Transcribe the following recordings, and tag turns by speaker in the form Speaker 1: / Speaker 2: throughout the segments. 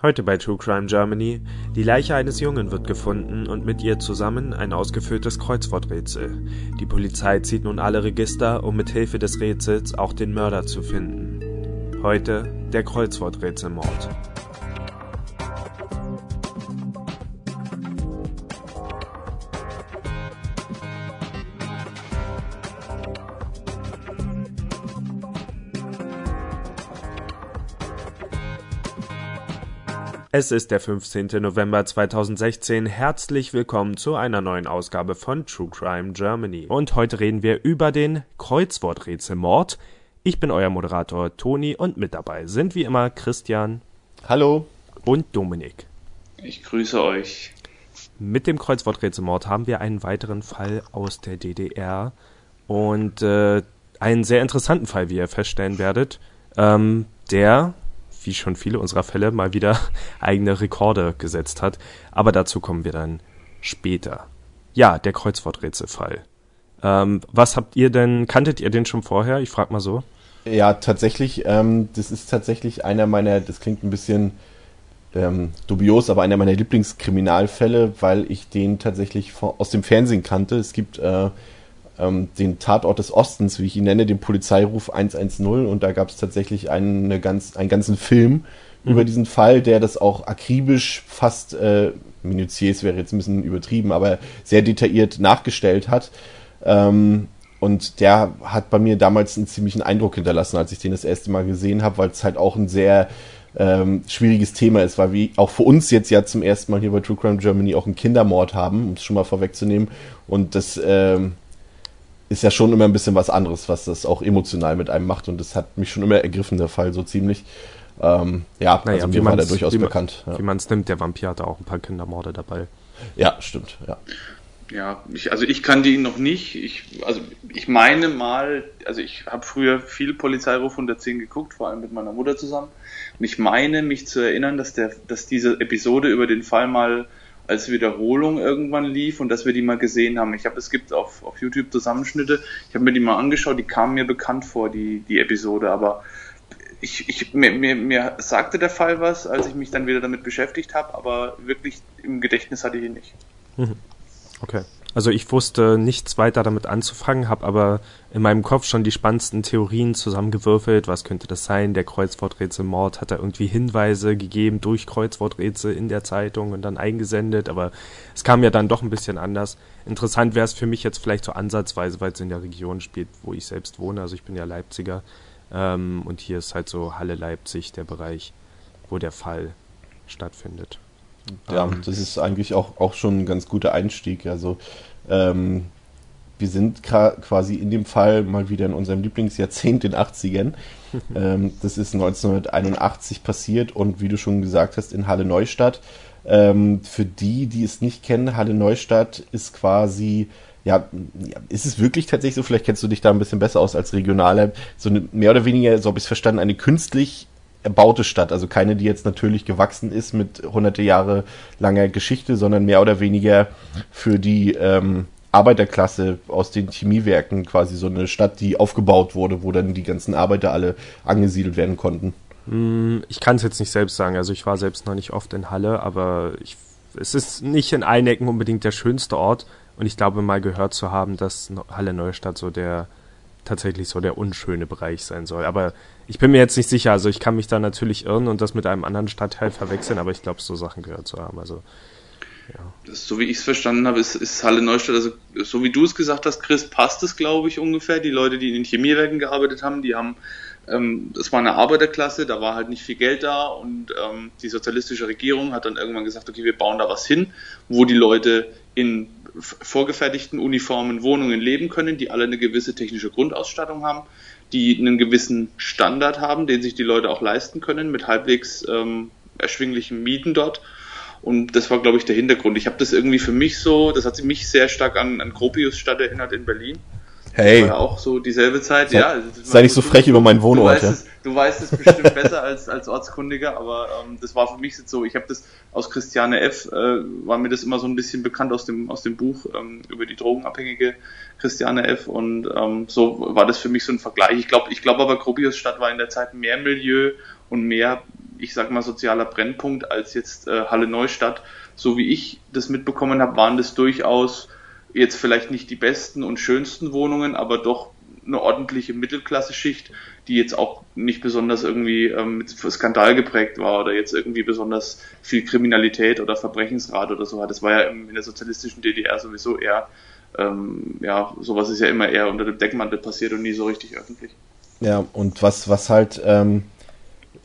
Speaker 1: Heute bei True Crime Germany. Die Leiche eines Jungen wird gefunden und mit ihr zusammen ein ausgeführtes Kreuzworträtsel. Die Polizei zieht nun alle Register, um mit Hilfe des Rätsels auch den Mörder zu finden. Heute der Kreuzworträtselmord. Es ist der 15. November 2016. Herzlich willkommen zu einer neuen Ausgabe von True Crime Germany. Und heute reden wir über den Kreuzworträtselmord. Ich bin euer Moderator Toni und mit dabei sind wie immer Christian.
Speaker 2: Hallo.
Speaker 1: Und Dominik.
Speaker 3: Ich grüße euch.
Speaker 1: Mit dem Kreuzworträtselmord haben wir einen weiteren Fall aus der DDR und äh, einen sehr interessanten Fall, wie ihr feststellen werdet, ähm, der wie schon viele unserer Fälle, mal wieder eigene Rekorde gesetzt hat. Aber dazu kommen wir dann später. Ja, der Kreuzworträtselfall. Ähm, was habt ihr denn, kanntet ihr den schon vorher? Ich frag mal so.
Speaker 2: Ja, tatsächlich, ähm, das ist tatsächlich einer meiner, das klingt ein bisschen ähm, dubios, aber einer meiner Lieblingskriminalfälle, weil ich den tatsächlich aus dem Fernsehen kannte. Es gibt äh, ähm, den Tatort des Ostens, wie ich ihn nenne, den Polizeiruf 110 und da gab es tatsächlich eine ganz, einen ganzen Film mhm. über diesen Fall, der das auch akribisch fast äh, minutiös wäre jetzt ein bisschen übertrieben, aber sehr detailliert nachgestellt hat. Ähm, und der hat bei mir damals einen ziemlichen Eindruck hinterlassen, als ich den das erste Mal gesehen habe, weil es halt auch ein sehr ähm, schwieriges Thema ist, weil wir auch für uns jetzt ja zum ersten Mal hier bei True Crime Germany auch einen Kindermord haben, um es schon mal vorwegzunehmen. Und das ähm, ist ja schon immer ein bisschen was anderes, was das auch emotional mit einem macht. Und das hat mich schon immer ergriffen, der Fall so ziemlich. Ähm, ja,
Speaker 1: naja, also mir war der durchaus wie bekannt. Ja. Wie man es nimmt, der Vampir hatte auch ein paar Kindermorde dabei.
Speaker 2: Ja, stimmt, ja.
Speaker 3: Ja, ich, also ich kannte ihn noch nicht. Ich, also ich meine mal, also ich habe früher viel Polizeiruf 110 geguckt, vor allem mit meiner Mutter zusammen. Und ich meine mich zu erinnern, dass der, dass diese Episode über den Fall mal als Wiederholung irgendwann lief und dass wir die mal gesehen haben. Ich habe, es gibt auf, auf YouTube Zusammenschnitte, ich habe mir die mal angeschaut, die kamen mir bekannt vor, die, die Episode, aber ich, ich, mir, mir, mir sagte der Fall was, als ich mich dann wieder damit beschäftigt habe, aber wirklich im Gedächtnis hatte ich ihn nicht.
Speaker 1: Mhm. Okay. Also ich wusste nichts weiter damit anzufangen, habe aber in meinem Kopf schon die spannendsten Theorien zusammengewürfelt. Was könnte das sein? Der Kreuzworträtselmord hat da irgendwie Hinweise gegeben durch Kreuzworträtsel in der Zeitung und dann eingesendet, aber es kam ja dann doch ein bisschen anders. Interessant wäre es für mich jetzt vielleicht so ansatzweise, weil es in der Region spielt, wo ich selbst wohne. Also ich bin ja Leipziger ähm, und hier ist halt so Halle Leipzig der Bereich, wo der Fall stattfindet.
Speaker 2: Ja, das ist eigentlich auch, auch schon ein ganz guter Einstieg. Also ähm, wir sind quasi in dem Fall mal wieder in unserem Lieblingsjahrzehnt, den 80ern. ähm, das ist 1981 passiert und wie du schon gesagt hast, in Halle Neustadt. Ähm, für die, die es nicht kennen, Halle Neustadt ist quasi, ja, ist es wirklich tatsächlich so, vielleicht kennst du dich da ein bisschen besser aus als Regionaler, so eine, mehr oder weniger, so habe ich es verstanden, eine künstlich erbaute Stadt, also keine, die jetzt natürlich gewachsen ist mit hunderte Jahre langer Geschichte, sondern mehr oder weniger für die ähm, Arbeiterklasse aus den Chemiewerken quasi so eine Stadt, die aufgebaut wurde, wo dann die ganzen Arbeiter alle angesiedelt werden konnten.
Speaker 1: Hm, ich kann es jetzt nicht selbst sagen, also ich war selbst noch nicht oft in Halle, aber ich, es ist nicht in allen Ecken unbedingt der schönste Ort und ich glaube mal gehört zu haben, dass Halle Neustadt so der tatsächlich so der unschöne Bereich sein soll. Aber ich bin mir jetzt nicht sicher. Also ich kann mich da natürlich irren und das mit einem anderen Stadtteil verwechseln, aber ich glaube, so Sachen gehört zu haben. Also
Speaker 3: ja. so wie ich es verstanden habe, ist, ist Halle Neustadt, also so wie du es gesagt hast, Chris, passt es, glaube ich, ungefähr. Die Leute, die in den Chemiewerken gearbeitet haben, die haben, ähm, das war eine Arbeiterklasse, da war halt nicht viel Geld da und ähm, die sozialistische Regierung hat dann irgendwann gesagt, okay, wir bauen da was hin, wo die Leute in vorgefertigten Uniformen Wohnungen leben können, die alle eine gewisse technische Grundausstattung haben, die einen gewissen Standard haben, den sich die Leute auch leisten können, mit halbwegs ähm, erschwinglichen Mieten dort. Und das war, glaube ich, der Hintergrund. Ich habe das irgendwie für mich so, das hat mich sehr stark an, an Gropiusstadt erinnert in Berlin.
Speaker 2: Hey.
Speaker 3: War ja auch so dieselbe Zeit,
Speaker 2: sei,
Speaker 3: ja.
Speaker 2: Sei nicht so frech über meinen Wohnort.
Speaker 3: Du weißt, es, du weißt es bestimmt besser als, als Ortskundiger, aber ähm, das war für mich jetzt so, ich habe das aus Christiane F., äh, war mir das immer so ein bisschen bekannt aus dem, aus dem Buch ähm, über die drogenabhängige Christiane F. Und ähm, so war das für mich so ein Vergleich. Ich glaube ich glaube aber, Gropiusstadt war in der Zeit mehr Milieu und mehr ich sag mal, sozialer Brennpunkt als jetzt äh, Halle Neustadt. So wie ich das mitbekommen habe, waren das durchaus jetzt vielleicht nicht die besten und schönsten Wohnungen, aber doch eine ordentliche Mittelklasse-Schicht, die jetzt auch nicht besonders irgendwie ähm, mit Skandal geprägt war oder jetzt irgendwie besonders viel Kriminalität oder Verbrechensrat oder so hat. Das war ja in der sozialistischen DDR sowieso eher, ähm, ja, sowas ist ja immer eher unter dem Deckmantel passiert und nie so richtig öffentlich.
Speaker 2: Ja, und was, was halt ähm,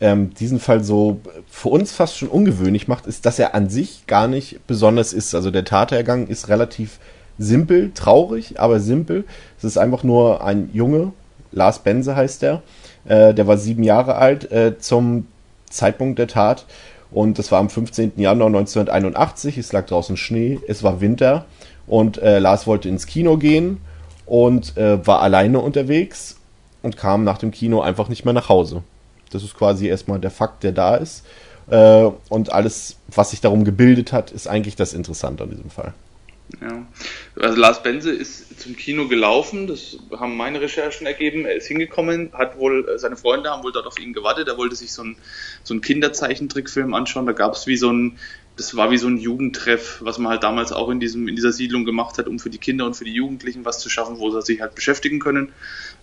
Speaker 2: ähm, diesen Fall so für uns fast schon ungewöhnlich macht, ist, dass er an sich gar nicht besonders ist. Also der Tatergang ist relativ simpel, traurig, aber simpel. Es ist einfach nur ein Junge, Lars Benze heißt der, äh, der war sieben Jahre alt äh, zum Zeitpunkt der Tat und das war am 15. Januar 1981, es lag draußen Schnee, es war Winter und äh, Lars wollte ins Kino gehen und äh, war alleine unterwegs und kam nach dem Kino einfach nicht mehr nach Hause. Das ist quasi erstmal der Fakt, der da ist. Äh, und alles, was sich darum gebildet hat, ist eigentlich das Interessante an diesem Fall.
Speaker 3: Ja. Also Lars Benze ist zum Kino gelaufen, das haben meine Recherchen ergeben. Er ist hingekommen, hat wohl, äh, seine Freunde haben wohl dort auf ihn gewartet. Er wollte sich so einen, so einen Kinderzeichentrickfilm anschauen. Da gab es wie so ein, das war wie so ein Jugendtreff, was man halt damals auch in diesem, in dieser Siedlung gemacht hat, um für die Kinder und für die Jugendlichen was zu schaffen, wo sie sich halt beschäftigen können.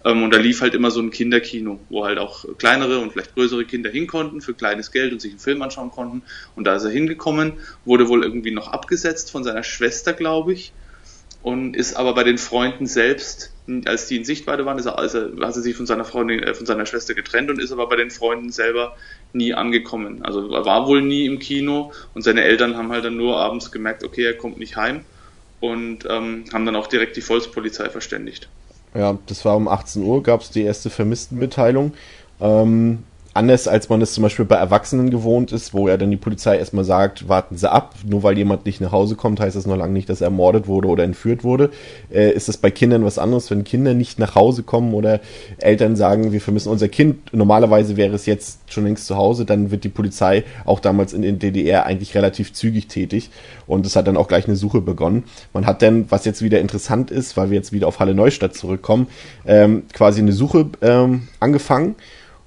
Speaker 3: Ähm, und da lief halt immer so ein Kinderkino, wo halt auch kleinere und vielleicht größere Kinder hin konnten für kleines Geld und sich einen Film anschauen konnten. Und da ist er hingekommen, wurde wohl irgendwie noch abgesetzt von seiner Schwester, glaube ich, und ist aber bei den Freunden selbst, als die in Sichtweite waren, ist er, also hat er sich von seiner Freundin, äh, von seiner Schwester getrennt und ist aber bei den Freunden selber nie angekommen. Also er war wohl nie im Kino und seine Eltern haben halt dann nur abends gemerkt, okay, er kommt nicht heim und ähm, haben dann auch direkt die Volkspolizei verständigt.
Speaker 2: Ja, das war um 18 Uhr, gab es die erste Vermisstenmitteilung. Ähm, anders als man es zum Beispiel bei Erwachsenen gewohnt ist, wo ja dann die Polizei erstmal sagt, warten Sie ab, nur weil jemand nicht nach Hause kommt, heißt das noch lange nicht, dass er ermordet wurde oder entführt wurde. Äh, ist das bei Kindern was anderes, wenn Kinder nicht nach Hause kommen oder Eltern sagen, wir vermissen unser Kind, normalerweise wäre es jetzt schon längst zu Hause, dann wird die Polizei auch damals in den DDR eigentlich relativ zügig tätig und es hat dann auch gleich eine Suche begonnen. Man hat dann, was jetzt wieder interessant ist, weil wir jetzt wieder auf Halle Neustadt zurückkommen, ähm, quasi eine Suche ähm, angefangen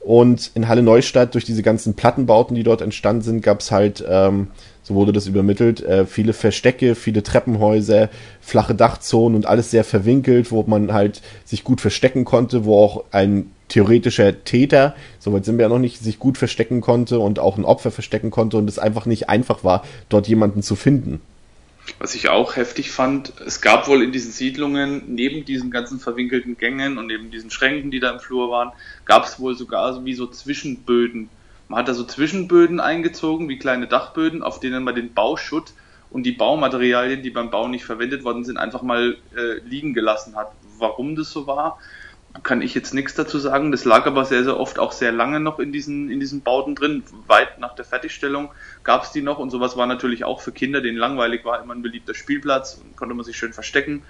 Speaker 2: und in Halle Neustadt, durch diese ganzen Plattenbauten, die dort entstanden sind, gab es halt, ähm, so wurde das übermittelt, äh, viele Verstecke, viele Treppenhäuser, flache Dachzonen und alles sehr verwinkelt, wo man halt sich gut verstecken konnte, wo auch ein theoretischer Täter, soweit sind wir ja noch nicht, sich gut verstecken konnte und auch ein Opfer verstecken konnte und es einfach nicht einfach war, dort jemanden zu finden.
Speaker 3: Was ich auch heftig fand, es gab wohl in diesen Siedlungen, neben diesen ganzen verwinkelten Gängen und neben diesen Schränken, die da im Flur waren, gab es wohl sogar wie so Zwischenböden. Man hat da so Zwischenböden eingezogen, wie kleine Dachböden, auf denen man den Bauschutt und die Baumaterialien, die beim Bau nicht verwendet worden sind, einfach mal äh, liegen gelassen hat. Warum das so war, kann ich jetzt nichts dazu sagen. Das lag aber sehr, sehr oft auch sehr lange noch in diesen, in diesen Bauten drin. Weit nach der Fertigstellung gab es die noch und sowas war natürlich auch für Kinder, denen langweilig war, immer ein beliebter Spielplatz. Konnte man sich schön verstecken,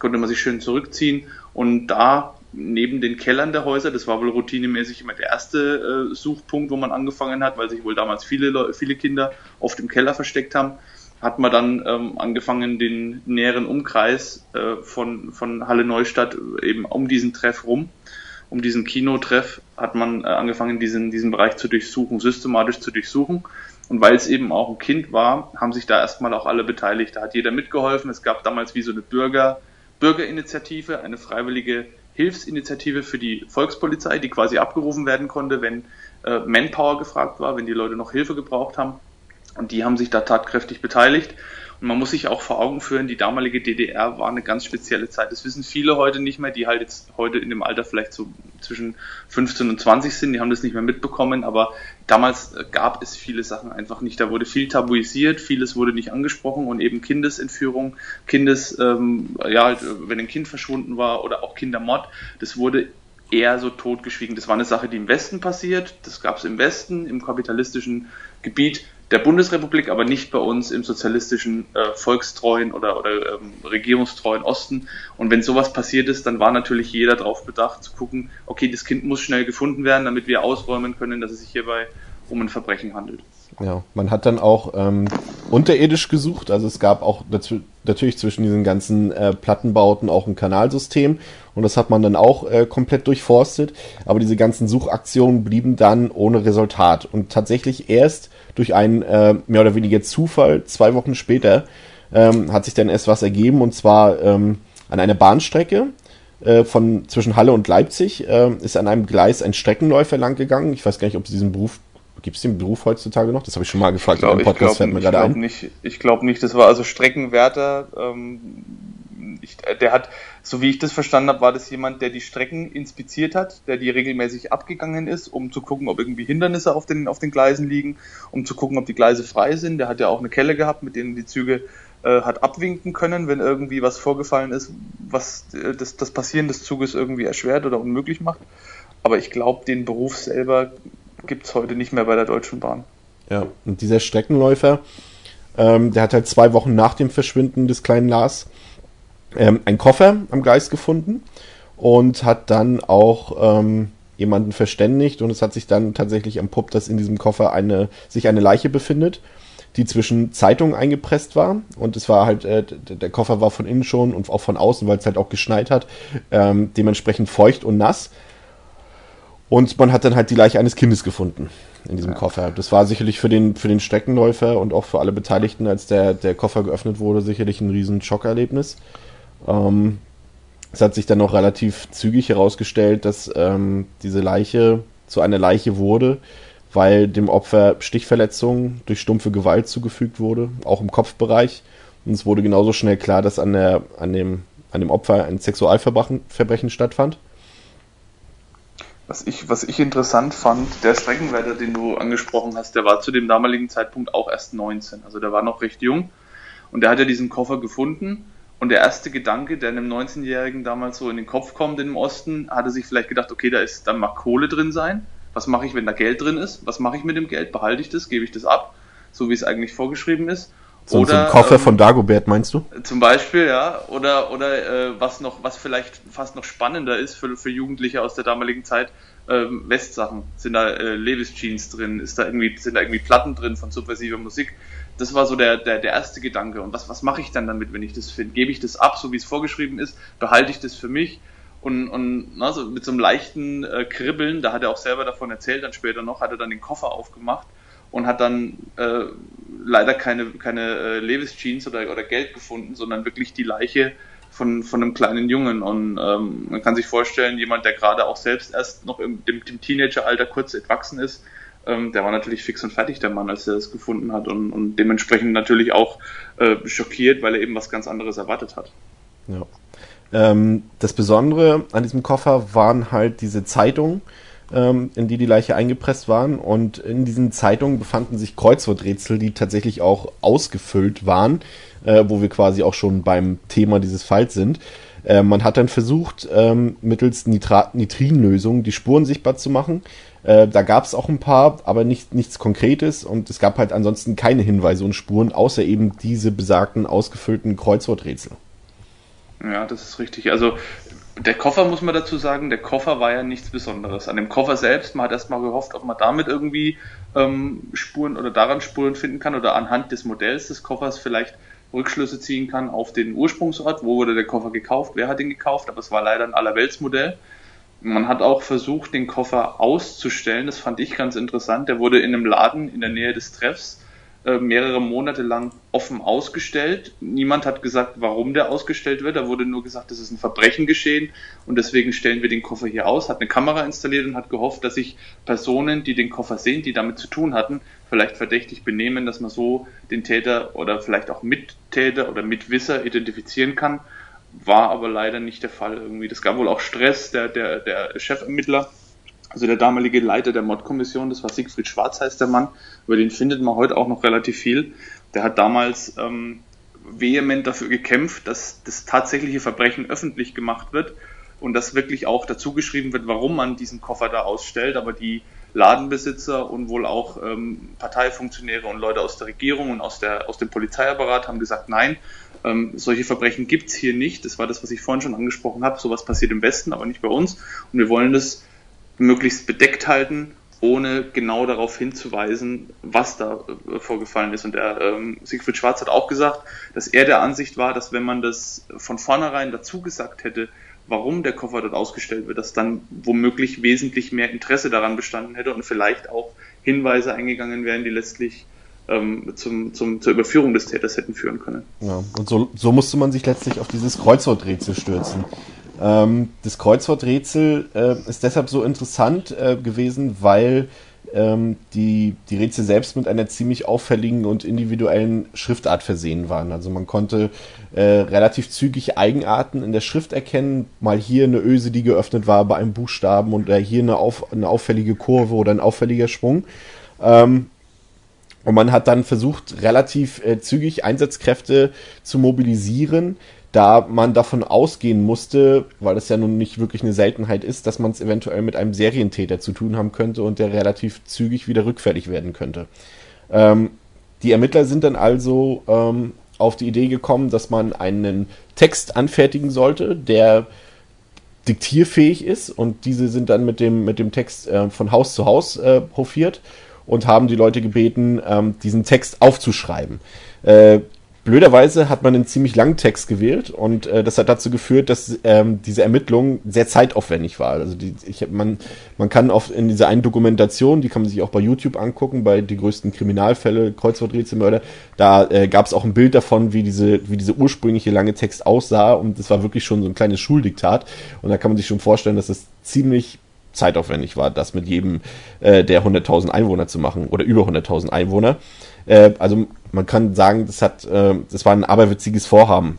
Speaker 3: konnte man sich schön zurückziehen und da neben den Kellern der Häuser, das war wohl routinemäßig immer der erste äh, Suchpunkt, wo man angefangen hat, weil sich wohl damals viele, viele Kinder oft im Keller versteckt haben hat man dann ähm, angefangen, den näheren Umkreis äh, von, von Halle Neustadt eben um diesen Treff rum, um diesen Kinotreff, hat man äh, angefangen, diesen, diesen Bereich zu durchsuchen, systematisch zu durchsuchen. Und weil es eben auch ein Kind war, haben sich da erstmal auch alle beteiligt. Da hat jeder mitgeholfen. Es gab damals wie so eine Bürger, Bürgerinitiative, eine freiwillige Hilfsinitiative für die Volkspolizei, die quasi abgerufen werden konnte, wenn äh, Manpower gefragt war, wenn die Leute noch Hilfe gebraucht haben. Und die haben sich da tatkräftig beteiligt. Und man muss sich auch vor Augen führen, die damalige DDR war eine ganz spezielle Zeit. Das wissen viele heute nicht mehr, die halt jetzt heute in dem Alter vielleicht so zwischen 15 und 20 sind, die haben das nicht mehr mitbekommen, aber damals gab es viele Sachen einfach nicht. Da wurde viel tabuisiert, vieles wurde nicht angesprochen und eben Kindesentführung, Kindes, ähm, ja, halt, wenn ein Kind verschwunden war oder auch Kindermord, das wurde eher so totgeschwiegen. Das war eine Sache, die im Westen passiert, das gab es im Westen, im kapitalistischen Gebiet der Bundesrepublik, aber nicht bei uns im sozialistischen, äh, volkstreuen oder, oder ähm, regierungstreuen Osten. Und wenn sowas passiert ist, dann war natürlich jeder darauf bedacht zu gucken, okay, das Kind muss schnell gefunden werden, damit wir ausräumen können, dass es sich hierbei um ein Verbrechen handelt.
Speaker 2: Ja, man hat dann auch ähm, unterirdisch gesucht. Also es gab auch natürlich zwischen diesen ganzen äh, Plattenbauten auch ein Kanalsystem und das hat man dann auch äh, komplett durchforstet. Aber diese ganzen Suchaktionen blieben dann ohne Resultat und tatsächlich erst durch einen äh, mehr oder weniger Zufall zwei Wochen später ähm, hat sich dann erst was ergeben und zwar ähm, an einer Bahnstrecke äh, von zwischen Halle und Leipzig äh, ist an einem Gleis ein Streckenläufer lang gegangen. Ich weiß gar nicht, ob es diesen Beruf Gibt es den Beruf heutzutage noch? Das habe ich schon mal gefragt.
Speaker 3: Ich glaube glaub, nicht. Ich glaube nicht. Das war also Streckenwärter. Ähm, ich, der hat, so wie ich das verstanden habe, war das jemand, der die Strecken inspiziert hat, der die regelmäßig abgegangen ist, um zu gucken, ob irgendwie Hindernisse auf den, auf den Gleisen liegen, um zu gucken, ob die Gleise frei sind. Der hat ja auch eine Kelle gehabt, mit denen die Züge äh, hat abwinken können, wenn irgendwie was vorgefallen ist, was äh, das, das Passieren des Zuges irgendwie erschwert oder unmöglich macht. Aber ich glaube, den Beruf selber gibt es heute nicht mehr bei der Deutschen Bahn.
Speaker 2: Ja, und dieser Streckenläufer, ähm, der hat halt zwei Wochen nach dem Verschwinden des kleinen Lars ähm, einen Koffer am Gleis gefunden und hat dann auch ähm, jemanden verständigt und es hat sich dann tatsächlich am Pupp, dass in diesem Koffer eine, sich eine Leiche befindet, die zwischen Zeitungen eingepresst war und es war halt, äh, der Koffer war von innen schon und auch von außen, weil es halt auch geschneit hat, ähm, dementsprechend feucht und nass und man hat dann halt die Leiche eines Kindes gefunden in diesem ja. Koffer. Das war sicherlich für den, für den Streckenläufer und auch für alle Beteiligten, als der, der Koffer geöffnet wurde, sicherlich ein riesen Schockerlebnis. Ähm, es hat sich dann noch relativ zügig herausgestellt, dass ähm, diese Leiche zu einer Leiche wurde, weil dem Opfer Stichverletzungen durch stumpfe Gewalt zugefügt wurde, auch im Kopfbereich. Und es wurde genauso schnell klar, dass an, der, an, dem, an dem Opfer ein Sexualverbrechen Verbrechen stattfand.
Speaker 3: Was ich, was ich interessant fand, der Streckenwärter, den du angesprochen hast, der war zu dem damaligen Zeitpunkt auch erst 19. Also der war noch recht jung. Und der hat ja diesen Koffer gefunden. Und der erste Gedanke, der einem 19-Jährigen damals so in den Kopf kommt im Osten, hatte sich vielleicht gedacht, okay, da ist, dann mag Kohle drin sein. Was mache ich, wenn da Geld drin ist? Was mache ich mit dem Geld? Behalte ich das? Gebe ich das ab? So wie es eigentlich vorgeschrieben ist.
Speaker 2: So, oder, so ein Koffer ähm, von Dagobert, meinst du?
Speaker 3: Zum Beispiel, ja. Oder, oder äh, was noch, was vielleicht fast noch spannender ist für, für Jugendliche aus der damaligen Zeit, ähm, Westsachen. Sind da äh, Levis Jeans drin? Ist da irgendwie, sind da irgendwie Platten drin von subversiver Musik? Das war so der, der, der erste Gedanke. Und was, was mache ich dann damit, wenn ich das finde? Gebe ich das ab, so wie es vorgeschrieben ist? Behalte ich das für mich? Und, und na, so mit so einem leichten äh, Kribbeln, da hat er auch selber davon erzählt, dann später noch, hat er dann den Koffer aufgemacht und hat dann äh, leider keine, keine äh, Levis Jeans oder, oder Geld gefunden, sondern wirklich die Leiche von, von einem kleinen Jungen. Und ähm, man kann sich vorstellen, jemand, der gerade auch selbst erst noch im dem, dem Teenageralter kurz entwachsen ist, ähm, der war natürlich fix und fertig, der Mann, als er es gefunden hat und, und dementsprechend natürlich auch äh, schockiert, weil er eben was ganz anderes erwartet hat.
Speaker 2: Ja. Ähm, das Besondere an diesem Koffer waren halt diese Zeitungen, ähm, in die die Leiche eingepresst waren. Und in diesen Zeitungen befanden sich Kreuzworträtsel, die tatsächlich auch ausgefüllt waren, äh, wo wir quasi auch schon beim Thema dieses Falls sind. Äh, man hat dann versucht, ähm, mittels Nitrat Nitrinlösung die Spuren sichtbar zu machen. Äh, da gab es auch ein paar, aber nicht, nichts Konkretes und es gab halt ansonsten keine Hinweise und Spuren, außer eben diese besagten ausgefüllten Kreuzworträtsel.
Speaker 3: Ja, das ist richtig. Also der Koffer muss man dazu sagen, der Koffer war ja nichts Besonderes. An dem Koffer selbst, man hat erstmal gehofft, ob man damit irgendwie ähm, Spuren oder daran Spuren finden kann oder anhand des Modells des Koffers vielleicht Rückschlüsse ziehen kann auf den Ursprungsort, wo wurde der Koffer gekauft, wer hat ihn gekauft, aber es war leider ein Allerweltsmodell. Man hat auch versucht, den Koffer auszustellen, das fand ich ganz interessant. Der wurde in einem Laden in der Nähe des Treffs äh, mehrere Monate lang offen ausgestellt. Niemand hat gesagt, warum der ausgestellt wird. Da wurde nur gesagt, es ist ein Verbrechen geschehen und deswegen stellen wir den Koffer hier aus, hat eine Kamera installiert und hat gehofft, dass sich Personen, die den Koffer sehen, die damit zu tun hatten, vielleicht verdächtig benehmen, dass man so den Täter oder vielleicht auch Mittäter oder Mitwisser identifizieren kann. War aber leider nicht der Fall irgendwie. Das gab wohl auch Stress. Der, der, der Chefermittler also der damalige Leiter der Mordkommission, das war Siegfried Schwarz heißt der Mann, über den findet man heute auch noch relativ viel. Der hat damals ähm, vehement dafür gekämpft, dass das tatsächliche Verbrechen öffentlich gemacht wird und dass wirklich auch dazu geschrieben wird, warum man diesen Koffer da ausstellt. Aber die Ladenbesitzer und wohl auch ähm, Parteifunktionäre und Leute aus der Regierung und aus, der, aus dem Polizeiapparat haben gesagt, nein, ähm, solche Verbrechen gibt's hier nicht. Das war das, was ich vorhin schon angesprochen habe. Sowas passiert im Westen, aber nicht bei uns. Und wir wollen das möglichst bedeckt halten ohne genau darauf hinzuweisen, was da äh, vorgefallen ist. Und der ähm, Siegfried Schwarz hat auch gesagt, dass er der Ansicht war, dass wenn man das von vornherein dazu gesagt hätte, warum der Koffer dort ausgestellt wird, dass dann womöglich wesentlich mehr Interesse daran bestanden hätte und vielleicht auch Hinweise eingegangen wären, die letztlich ähm, zum, zum, zur Überführung des Täters hätten führen können.
Speaker 2: Ja, und so, so musste man sich letztlich auf dieses Kreuzworträtsel stürzen. Ähm, das Kreuzworträtsel äh, ist deshalb so interessant äh, gewesen, weil ähm, die, die Rätsel selbst mit einer ziemlich auffälligen und individuellen Schriftart versehen waren. Also man konnte äh, relativ zügig Eigenarten in der Schrift erkennen. Mal hier eine Öse, die geöffnet war bei einem Buchstaben und hier eine, auf, eine auffällige Kurve oder ein auffälliger Schwung. Ähm, und man hat dann versucht, relativ äh, zügig Einsatzkräfte zu mobilisieren, da man davon ausgehen musste, weil es ja nun nicht wirklich eine Seltenheit ist, dass man es eventuell mit einem Serientäter zu tun haben könnte und der relativ zügig wieder rückfällig werden könnte. Ähm, die Ermittler sind dann also ähm, auf die Idee gekommen, dass man einen Text anfertigen sollte, der diktierfähig ist und diese sind dann mit dem, mit dem Text äh, von Haus zu Haus äh, hofiert und haben die Leute gebeten, ähm, diesen Text aufzuschreiben. Äh, Blöderweise hat man einen ziemlich langen Text gewählt und äh, das hat dazu geführt, dass ähm, diese Ermittlung sehr zeitaufwendig war. Also die, ich, man, man kann oft in dieser einen Dokumentation, die kann man sich auch bei YouTube angucken, bei die größten Kriminalfälle, Kreuzworträtselmörder, da äh, gab es auch ein Bild davon, wie diese, wie diese ursprüngliche lange Text aussah und das war wirklich schon so ein kleines Schuldiktat und da kann man sich schon vorstellen, dass es ziemlich zeitaufwendig war, das mit jedem äh, der 100.000 Einwohner zu machen oder über 100.000 Einwohner. Äh, also man kann sagen, das hat, äh, das war ein aberwitziges Vorhaben,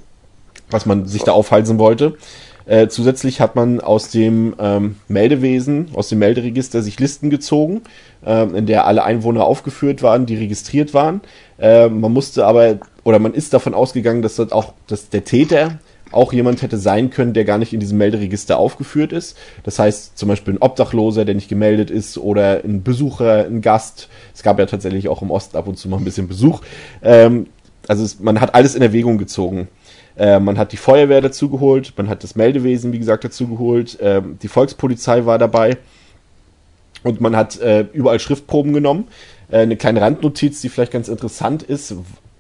Speaker 2: was man sich da aufhalsen wollte. Äh, zusätzlich hat man aus dem ähm, Meldewesen, aus dem Melderegister sich Listen gezogen, äh, in der alle Einwohner aufgeführt waren, die registriert waren. Äh, man musste aber, oder man ist davon ausgegangen, dass dort auch dass der Täter auch jemand hätte sein können, der gar nicht in diesem Melderegister aufgeführt ist. Das heißt zum Beispiel ein Obdachloser, der nicht gemeldet ist, oder ein Besucher, ein Gast. Es gab ja tatsächlich auch im Osten ab und zu mal ein bisschen Besuch. Ähm, also es, man hat alles in Erwägung gezogen. Äh, man hat die Feuerwehr dazu geholt, man hat das Meldewesen, wie gesagt, dazu geholt, äh, die Volkspolizei war dabei und man hat äh, überall Schriftproben genommen. Äh, eine kleine Randnotiz, die vielleicht ganz interessant ist,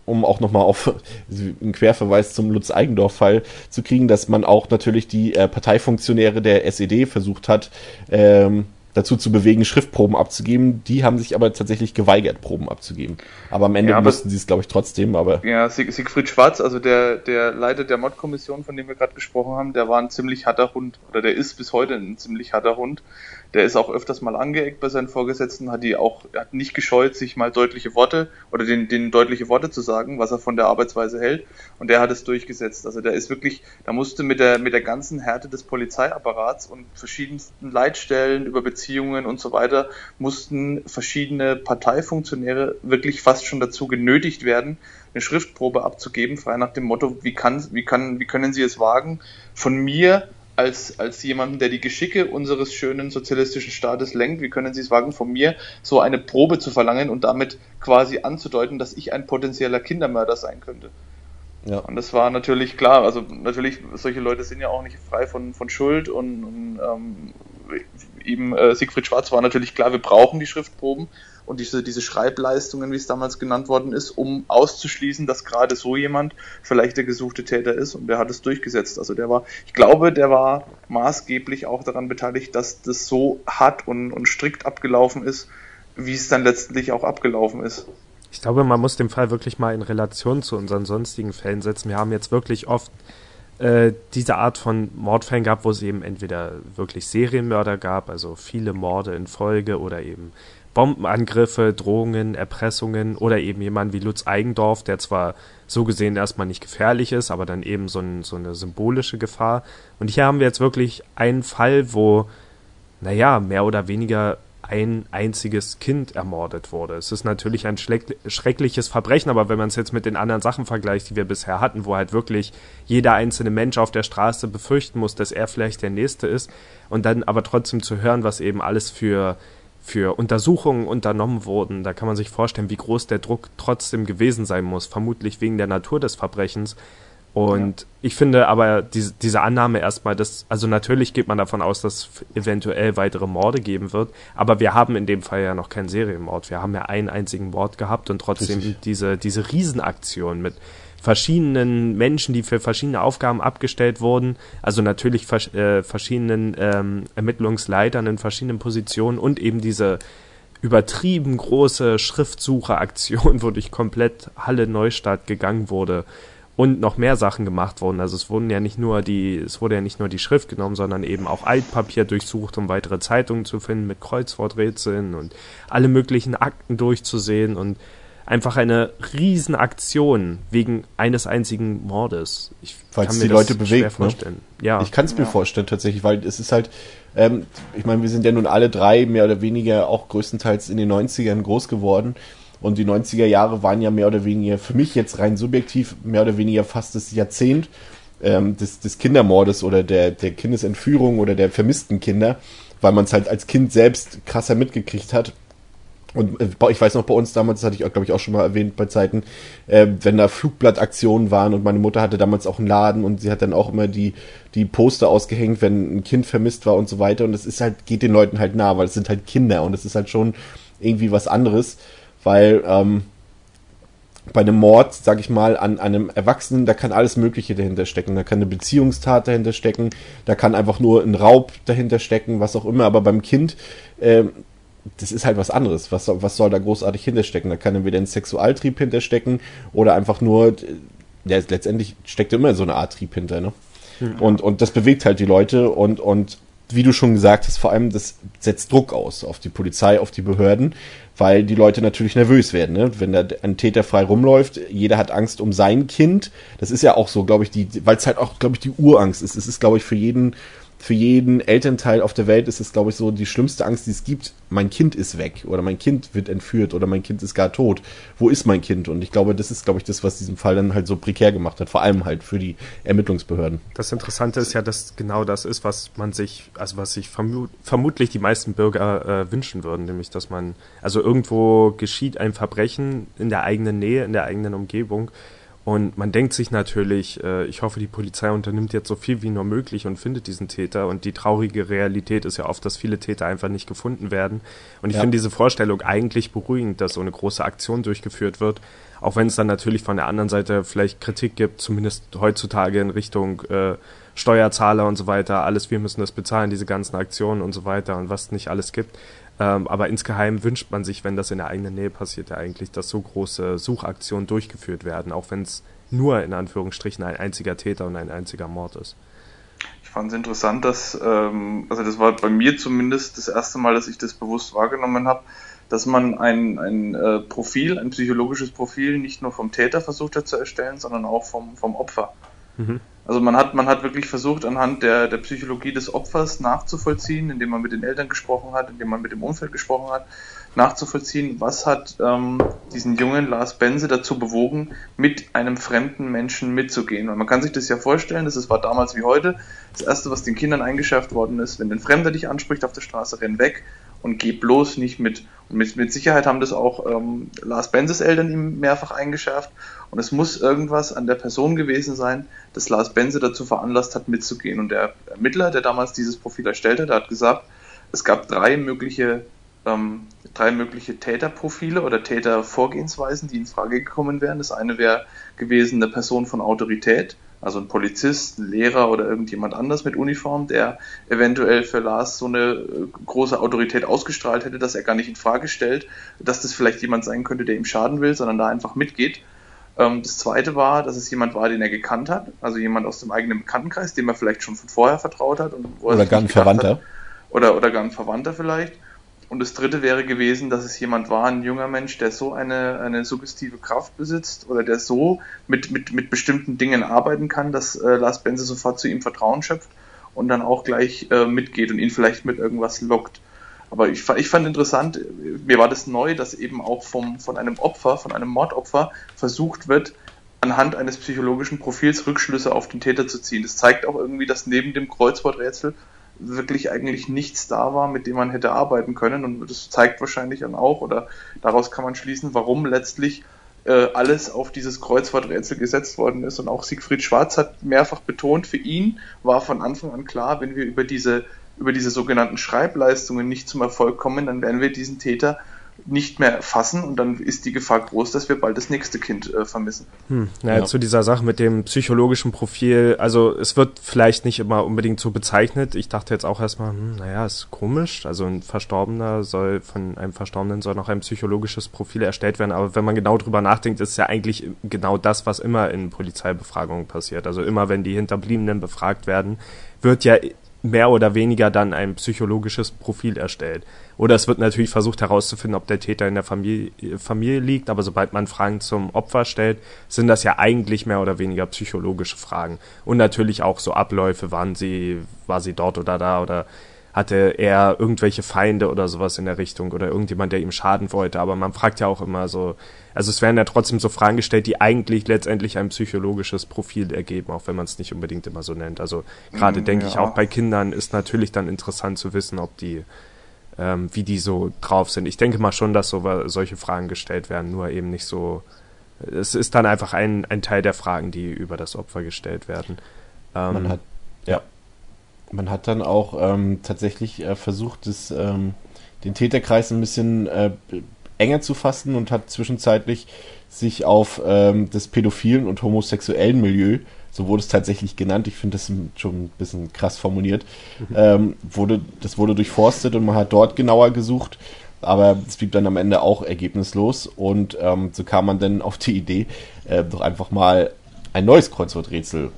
Speaker 2: um auch nochmal auf einen Querverweis zum Lutz-Eigendorf-Fall zu kriegen, dass man auch natürlich die äh, Parteifunktionäre der SED versucht hat, ähm, dazu zu bewegen, Schriftproben abzugeben. Die haben sich aber tatsächlich geweigert, Proben abzugeben. Aber am Ende ja, mussten sie es, glaube ich, trotzdem. Aber
Speaker 3: ja, Sieg Siegfried Schwarz, also der, der Leiter der Mod-Kommission, von dem wir gerade gesprochen haben, der war ein ziemlich harter Hund. Oder der ist bis heute ein ziemlich harter Hund. Der ist auch öfters mal angeeckt bei seinen Vorgesetzten, hat die auch, hat nicht gescheut, sich mal deutliche Worte oder den, den deutliche Worte zu sagen, was er von der Arbeitsweise hält. Und der hat es durchgesetzt. Also der ist wirklich, da musste mit der, mit der ganzen Härte des Polizeiapparats und verschiedensten Leitstellen über Beziehungen und so weiter, mussten verschiedene Parteifunktionäre wirklich fast schon dazu genötigt werden, eine Schriftprobe abzugeben, frei nach dem Motto, wie kann, wie kann, wie können Sie es wagen, von mir als, als jemanden, der die Geschicke unseres schönen sozialistischen Staates lenkt. Wie können Sie es wagen, von mir so eine Probe zu verlangen und damit quasi anzudeuten, dass ich ein potenzieller Kindermörder sein könnte? Ja. Und das war natürlich klar. Also natürlich, solche Leute sind ja auch nicht frei von, von Schuld und, und ähm, eben äh, Siegfried Schwarz war natürlich klar, wir brauchen die Schriftproben und diese, diese Schreibleistungen, wie es damals genannt worden ist, um auszuschließen, dass gerade so jemand vielleicht der gesuchte Täter ist und der hat es durchgesetzt. Also der war, ich glaube, der war maßgeblich auch daran beteiligt, dass das so hart und, und strikt abgelaufen ist, wie es dann letztendlich auch abgelaufen ist.
Speaker 1: Ich glaube, man muss den Fall wirklich mal in Relation zu unseren sonstigen Fällen setzen. Wir haben jetzt wirklich oft äh, diese Art von Mordfällen gehabt, wo es eben entweder wirklich Serienmörder gab, also viele Morde in Folge oder eben Bombenangriffe, Drohungen, Erpressungen oder eben jemand wie Lutz Eigendorf, der zwar so gesehen erstmal nicht gefährlich ist, aber dann eben so, ein, so eine symbolische Gefahr. Und hier haben wir jetzt wirklich einen Fall, wo, naja, mehr oder weniger ein einziges Kind ermordet wurde. Es ist natürlich ein schreckliches Verbrechen, aber wenn man es jetzt mit den anderen Sachen vergleicht, die wir bisher hatten, wo halt wirklich jeder einzelne Mensch auf der Straße befürchten muss, dass er vielleicht der Nächste ist und dann aber trotzdem zu hören, was eben alles für für Untersuchungen unternommen wurden. Da kann man sich vorstellen, wie groß der Druck trotzdem gewesen sein muss, vermutlich wegen der Natur des Verbrechens. Und ja. ich finde aber diese, diese Annahme erstmal, dass, also natürlich geht man davon aus, dass es eventuell weitere Morde geben wird, aber wir haben in dem Fall ja noch keinen Serienmord. Wir haben ja einen einzigen Mord gehabt und trotzdem Richtig. diese, diese Riesenaktion mit verschiedenen Menschen, die für verschiedene Aufgaben abgestellt wurden, also natürlich vers äh, verschiedenen ähm, Ermittlungsleitern in verschiedenen Positionen und eben diese übertrieben große Schriftsucheraktion, wo durch komplett Halle Neustadt gegangen wurde und noch mehr Sachen gemacht wurden. Also es wurden ja nicht nur die, es wurde ja nicht nur die Schrift genommen, sondern eben auch Altpapier durchsucht, um weitere Zeitungen zu finden mit Kreuzworträtseln und alle möglichen Akten durchzusehen und einfach eine Riesenaktion wegen eines einzigen Mordes.
Speaker 2: Ich weil es die Leute bewegt. Ne? Ja. Ich kann es mir ja. vorstellen tatsächlich, weil es ist halt, ähm, ich meine, wir sind ja nun alle drei mehr oder weniger auch größtenteils in den 90ern groß geworden und die 90er Jahre waren ja mehr oder weniger, für mich jetzt rein subjektiv, mehr oder weniger fast das Jahrzehnt ähm, des, des Kindermordes oder der, der Kindesentführung oder der vermissten Kinder, weil man es halt als Kind selbst krasser mitgekriegt hat. Und äh, ich weiß noch, bei uns damals, das hatte ich, glaube ich, auch schon mal erwähnt bei Zeiten, äh, wenn da Flugblattaktionen waren und meine Mutter hatte damals auch einen Laden und sie hat dann auch immer die, die Poster ausgehängt, wenn ein Kind vermisst war und so weiter. Und das ist halt, geht den Leuten halt nah, weil es sind halt Kinder und es ist halt schon irgendwie was anderes weil ähm, bei einem Mord, sag ich mal, an einem Erwachsenen, da kann alles Mögliche dahinter stecken. Da kann eine Beziehungstat dahinter stecken, da kann einfach nur ein Raub dahinter stecken, was auch immer. Aber beim Kind, äh, das ist halt was anderes. Was, was soll da großartig hinterstecken? Da kann entweder ein Sexualtrieb hinterstecken oder einfach nur, ja, letztendlich steckt immer so eine Art Trieb hinter, ne? Mhm. Und, und das bewegt halt die Leute und, und wie du schon gesagt hast, vor allem das setzt Druck aus auf die Polizei, auf die Behörden, weil die Leute natürlich nervös werden, ne? wenn da ein Täter frei rumläuft. Jeder hat Angst um sein Kind. Das ist ja auch so, glaube ich, die, weil es halt auch, glaube ich, die Urangst ist. Es ist, glaube ich, für jeden für jeden Elternteil auf der Welt ist es, glaube ich, so die schlimmste Angst, die es gibt. Mein Kind ist weg oder mein Kind wird entführt oder mein Kind ist gar tot. Wo ist mein Kind? Und ich glaube, das ist, glaube ich, das, was diesen Fall dann halt so prekär gemacht hat. Vor allem halt für die Ermittlungsbehörden.
Speaker 1: Das Interessante ist ja, dass genau das ist, was man sich, also was sich vermut, vermutlich die meisten Bürger äh, wünschen würden, nämlich, dass man, also irgendwo geschieht ein Verbrechen in der eigenen Nähe, in der eigenen Umgebung und man denkt sich natürlich, äh, ich hoffe, die Polizei unternimmt jetzt so viel wie nur möglich und findet diesen Täter. Und die traurige Realität ist ja oft, dass viele Täter einfach nicht gefunden werden. Und ich ja. finde diese Vorstellung eigentlich beruhigend, dass so eine große Aktion durchgeführt wird. Auch wenn es dann natürlich von der anderen Seite vielleicht Kritik gibt, zumindest heutzutage in Richtung äh, Steuerzahler und so weiter. Alles, wir müssen das bezahlen, diese ganzen Aktionen und so weiter und was nicht alles gibt. Ähm, aber insgeheim wünscht man sich, wenn das in der eigenen Nähe passiert, ja eigentlich, dass so große Suchaktionen durchgeführt werden, auch wenn es nur in Anführungsstrichen ein einziger Täter und ein einziger Mord ist.
Speaker 3: Ich fand es interessant, dass, ähm, also das war bei mir zumindest das erste Mal, dass ich das bewusst wahrgenommen habe, dass man ein, ein äh, Profil, ein psychologisches Profil nicht nur vom Täter versucht hat zu erstellen, sondern auch vom, vom Opfer. Mhm. Also man hat, man hat wirklich versucht, anhand der, der Psychologie des Opfers nachzuvollziehen, indem man mit den Eltern gesprochen hat, indem man mit dem Umfeld gesprochen hat, nachzuvollziehen, was hat ähm, diesen jungen Lars Benze dazu bewogen, mit einem fremden Menschen mitzugehen. Und man kann sich das ja vorstellen, das war damals wie heute. Das Erste, was den Kindern eingeschärft worden ist, wenn ein Fremder dich anspricht auf der Straße, renn weg und geh bloß nicht mit. Und mit, mit Sicherheit haben das auch ähm, Lars Benzes Eltern ihm mehrfach eingeschärft. Und es muss irgendwas an der Person gewesen sein, das Lars Benze dazu veranlasst hat, mitzugehen. Und der Ermittler, der damals dieses Profil erstellt hat, hat gesagt, es gab drei mögliche, ähm, drei mögliche Täterprofile oder Tätervorgehensweisen, die in Frage gekommen wären. Das eine wäre gewesen eine Person von Autorität, also ein Polizist, ein Lehrer oder irgendjemand anders mit Uniform, der eventuell für Lars so eine äh, große Autorität ausgestrahlt hätte, dass er gar nicht in Frage stellt, dass das vielleicht jemand sein könnte, der ihm schaden will, sondern da einfach mitgeht. Ähm, das zweite war, dass es jemand war, den er gekannt hat, also jemand aus dem eigenen Bekanntenkreis, dem er vielleicht schon von vorher vertraut hat. Und
Speaker 2: wo oder gar ein Verwandter. Hat,
Speaker 3: oder, oder gar ein Verwandter vielleicht. Und das dritte wäre gewesen, dass es jemand war, ein junger Mensch, der so eine, eine suggestive Kraft besitzt oder der so mit, mit, mit bestimmten Dingen arbeiten kann, dass äh, Lars Benze sofort zu ihm Vertrauen schöpft und dann auch gleich äh, mitgeht und ihn vielleicht mit irgendwas lockt. Aber ich, ich fand interessant, mir war das neu, dass eben auch vom, von einem Opfer, von einem Mordopfer versucht wird, anhand eines psychologischen Profils Rückschlüsse auf den Täter zu ziehen. Das zeigt auch irgendwie, dass neben dem Kreuzworträtsel wirklich eigentlich nichts da war, mit dem man hätte arbeiten können. Und das zeigt wahrscheinlich dann auch, oder daraus kann man schließen, warum letztlich äh, alles auf dieses Kreuzworträtsel gesetzt worden ist. Und auch Siegfried Schwarz hat mehrfach betont, für ihn war von Anfang an klar, wenn wir über diese, über diese sogenannten Schreibleistungen nicht zum Erfolg kommen, dann werden wir diesen Täter nicht mehr fassen und dann ist die Gefahr groß, dass wir bald das nächste Kind äh, vermissen.
Speaker 1: Hm, ja, ja. Zu dieser Sache mit dem psychologischen Profil, also es wird vielleicht nicht immer unbedingt so bezeichnet. Ich dachte jetzt auch erstmal, hm, naja, ist komisch. Also ein Verstorbener soll, von einem Verstorbenen soll noch ein psychologisches Profil erstellt werden, aber wenn man genau drüber nachdenkt, ist ja eigentlich genau das, was immer in Polizeibefragungen passiert. Also immer wenn die Hinterbliebenen befragt werden, wird ja mehr oder weniger dann ein psychologisches Profil erstellt. Oder es wird natürlich versucht herauszufinden, ob der Täter in der Familie, Familie liegt, aber sobald man Fragen zum Opfer stellt, sind das ja eigentlich mehr oder weniger psychologische Fragen. Und natürlich auch so Abläufe, waren sie, war sie dort oder da oder hatte er irgendwelche Feinde oder sowas in der Richtung oder irgendjemand, der ihm schaden wollte. Aber man fragt ja auch immer so, also es werden ja trotzdem so Fragen gestellt, die eigentlich letztendlich ein psychologisches Profil ergeben, auch wenn man es nicht unbedingt immer so nennt. Also gerade mm, denke ja. ich auch bei Kindern ist natürlich dann interessant zu wissen, ob die, ähm, wie die so drauf sind. Ich denke mal schon, dass so, solche Fragen gestellt werden, nur eben nicht so. Es ist dann einfach ein, ein Teil der Fragen, die über das Opfer gestellt werden.
Speaker 2: Ähm, man hat, ja. Man hat dann auch ähm, tatsächlich äh, versucht, das, ähm, den Täterkreis ein bisschen äh, enger zu fassen und hat zwischenzeitlich sich auf ähm, das pädophilen und homosexuellen Milieu, so wurde es tatsächlich genannt, ich finde das schon ein bisschen krass formuliert, mhm. ähm, wurde, das wurde durchforstet und man hat dort genauer gesucht, aber es blieb dann am Ende auch ergebnislos und ähm, so kam man dann auf die Idee, äh, doch einfach mal ein neues Kreuzworträtsel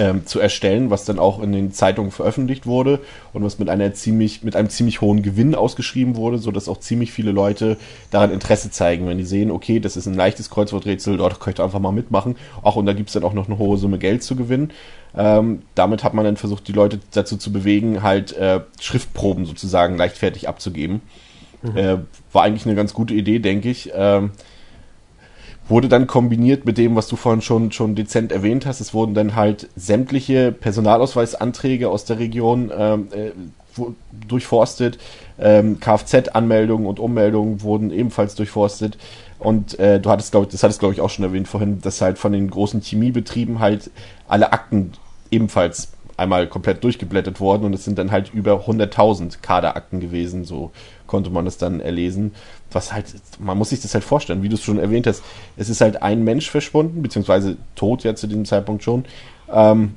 Speaker 2: ähm, zu erstellen, was dann auch in den Zeitungen veröffentlicht wurde und was mit einer ziemlich, mit einem ziemlich hohen Gewinn ausgeschrieben wurde, so dass auch ziemlich viele Leute daran Interesse zeigen, wenn die sehen, okay, das ist ein leichtes Kreuzworträtsel, dort könnt ihr einfach mal mitmachen. Ach, und da gibt's dann auch noch eine hohe Summe Geld zu gewinnen. Ähm, damit hat man dann versucht, die Leute dazu zu bewegen, halt äh, Schriftproben sozusagen leichtfertig abzugeben. Mhm. Äh, war eigentlich eine ganz gute Idee, denke ich. Ähm, wurde dann kombiniert mit dem, was du vorhin schon, schon dezent erwähnt hast. Es wurden dann halt sämtliche Personalausweisanträge aus der Region ähm, äh, durchforstet. Ähm, Kfz-Anmeldungen und Ummeldungen wurden ebenfalls durchforstet. Und äh, du hattest, glaube ich, das hattest, glaube ich, auch schon erwähnt vorhin, dass halt von den großen Chemiebetrieben halt alle Akten ebenfalls einmal komplett durchgeblättert worden und es sind dann halt über 100.000 Kaderakten gewesen, so konnte man es dann erlesen. Was halt, man muss sich das halt vorstellen, wie du es schon erwähnt hast, es ist halt ein Mensch verschwunden, beziehungsweise tot ja zu diesem Zeitpunkt schon. Ähm,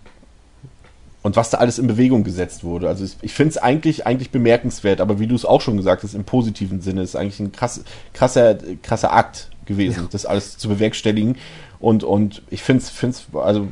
Speaker 2: und was da alles in Bewegung gesetzt wurde. Also ich, ich finde es eigentlich, eigentlich bemerkenswert, aber wie du es auch schon gesagt hast, im positiven Sinne ist eigentlich ein krass, krasser, krasser Akt gewesen, ja. das alles zu bewerkstelligen. Und, und ich finde es, also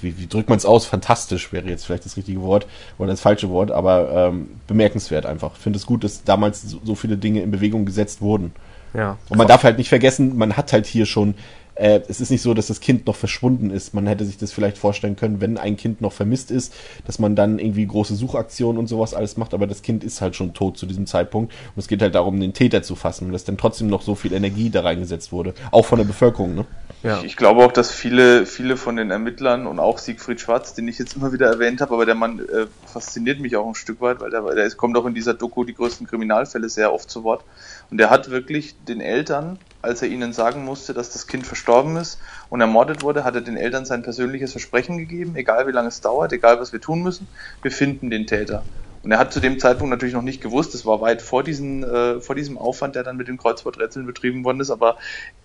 Speaker 2: wie, wie drückt man es aus? Fantastisch wäre jetzt vielleicht das richtige Wort oder das falsche Wort, aber ähm, bemerkenswert einfach. Ich finde es gut, dass damals so, so, viele Dinge in Bewegung gesetzt wurden. Ja. Und man darf halt nicht vergessen, man hat halt hier schon äh, es ist nicht so, dass das Kind noch verschwunden ist. Man hätte sich das vielleicht vorstellen können, wenn ein Kind noch vermisst ist, dass man dann irgendwie große Suchaktionen und sowas alles macht, aber das Kind ist halt schon tot zu diesem Zeitpunkt. Und es geht halt darum, den Täter zu fassen und dass dann trotzdem noch so viel Energie da reingesetzt wurde. Auch von der Bevölkerung, ne?
Speaker 3: Ja. Ich, ich, glaube auch, dass viele, viele von den Ermittlern und auch Siegfried Schwarz, den ich jetzt immer wieder erwähnt habe, aber der Mann äh, fasziniert mich auch ein Stück weit, weil der, der kommt auch in dieser Doku die größten Kriminalfälle sehr oft zu Wort. Und er hat wirklich den Eltern, als er ihnen sagen musste, dass das Kind verstorben ist und ermordet wurde, hat er den Eltern sein persönliches Versprechen gegeben, egal wie lange es dauert, egal was wir tun müssen, wir finden den Täter. Und er hat zu dem Zeitpunkt natürlich noch nicht gewusst, das war weit vor, diesen, äh, vor diesem Aufwand, der dann mit den Kreuzworträtseln betrieben worden ist, aber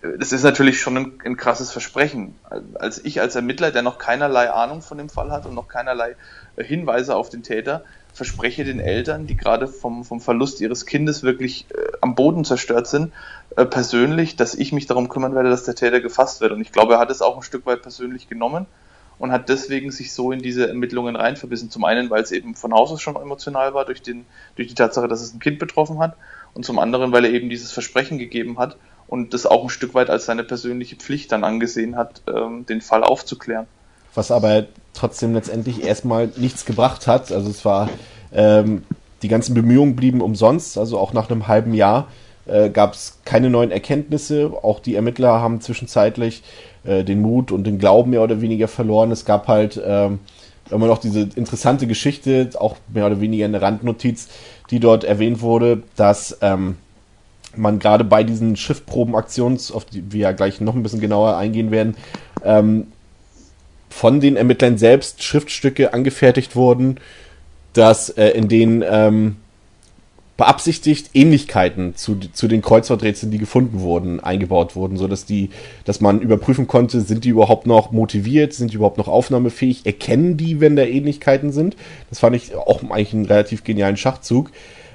Speaker 3: äh, das ist natürlich schon ein, ein, krasses Versprechen. Als ich als Ermittler, der noch keinerlei Ahnung von dem Fall hat und noch keinerlei äh, Hinweise auf den Täter, verspreche den Eltern, die gerade vom, vom Verlust ihres Kindes wirklich äh, am Boden zerstört sind, äh, persönlich, dass ich mich darum kümmern werde, dass der Täter gefasst wird. Und ich glaube, er hat es auch ein Stück weit persönlich genommen und hat deswegen sich so in diese Ermittlungen rein verbissen. Zum einen, weil es eben von Haus aus schon emotional war durch, den, durch die Tatsache, dass es ein Kind betroffen hat und zum anderen, weil er eben dieses Versprechen gegeben hat und das auch ein Stück weit als seine persönliche Pflicht dann angesehen hat, ähm, den Fall aufzuklären.
Speaker 2: Was aber trotzdem letztendlich erstmal nichts gebracht hat. Also es war, ähm, die ganzen Bemühungen blieben umsonst, also auch nach einem halben Jahr äh, gab es keine neuen Erkenntnisse. Auch die Ermittler haben zwischenzeitlich äh, den Mut und den Glauben mehr oder weniger verloren. Es gab halt ähm, immer noch diese interessante Geschichte, auch mehr oder weniger eine Randnotiz, die dort erwähnt wurde, dass ähm, man gerade bei diesen Schiffprobenaktionen, auf die wir ja gleich noch ein bisschen genauer eingehen werden, ähm, von den Ermittlern selbst Schriftstücke angefertigt wurden, dass äh, in denen ähm, beabsichtigt Ähnlichkeiten zu, zu den Kreuzworträtseln, die gefunden wurden, eingebaut wurden, so dass die, dass man überprüfen konnte, sind die überhaupt noch motiviert, sind die überhaupt noch aufnahmefähig, erkennen die, wenn da Ähnlichkeiten sind. Das fand ich auch eigentlich einen relativ genialen Schachzug.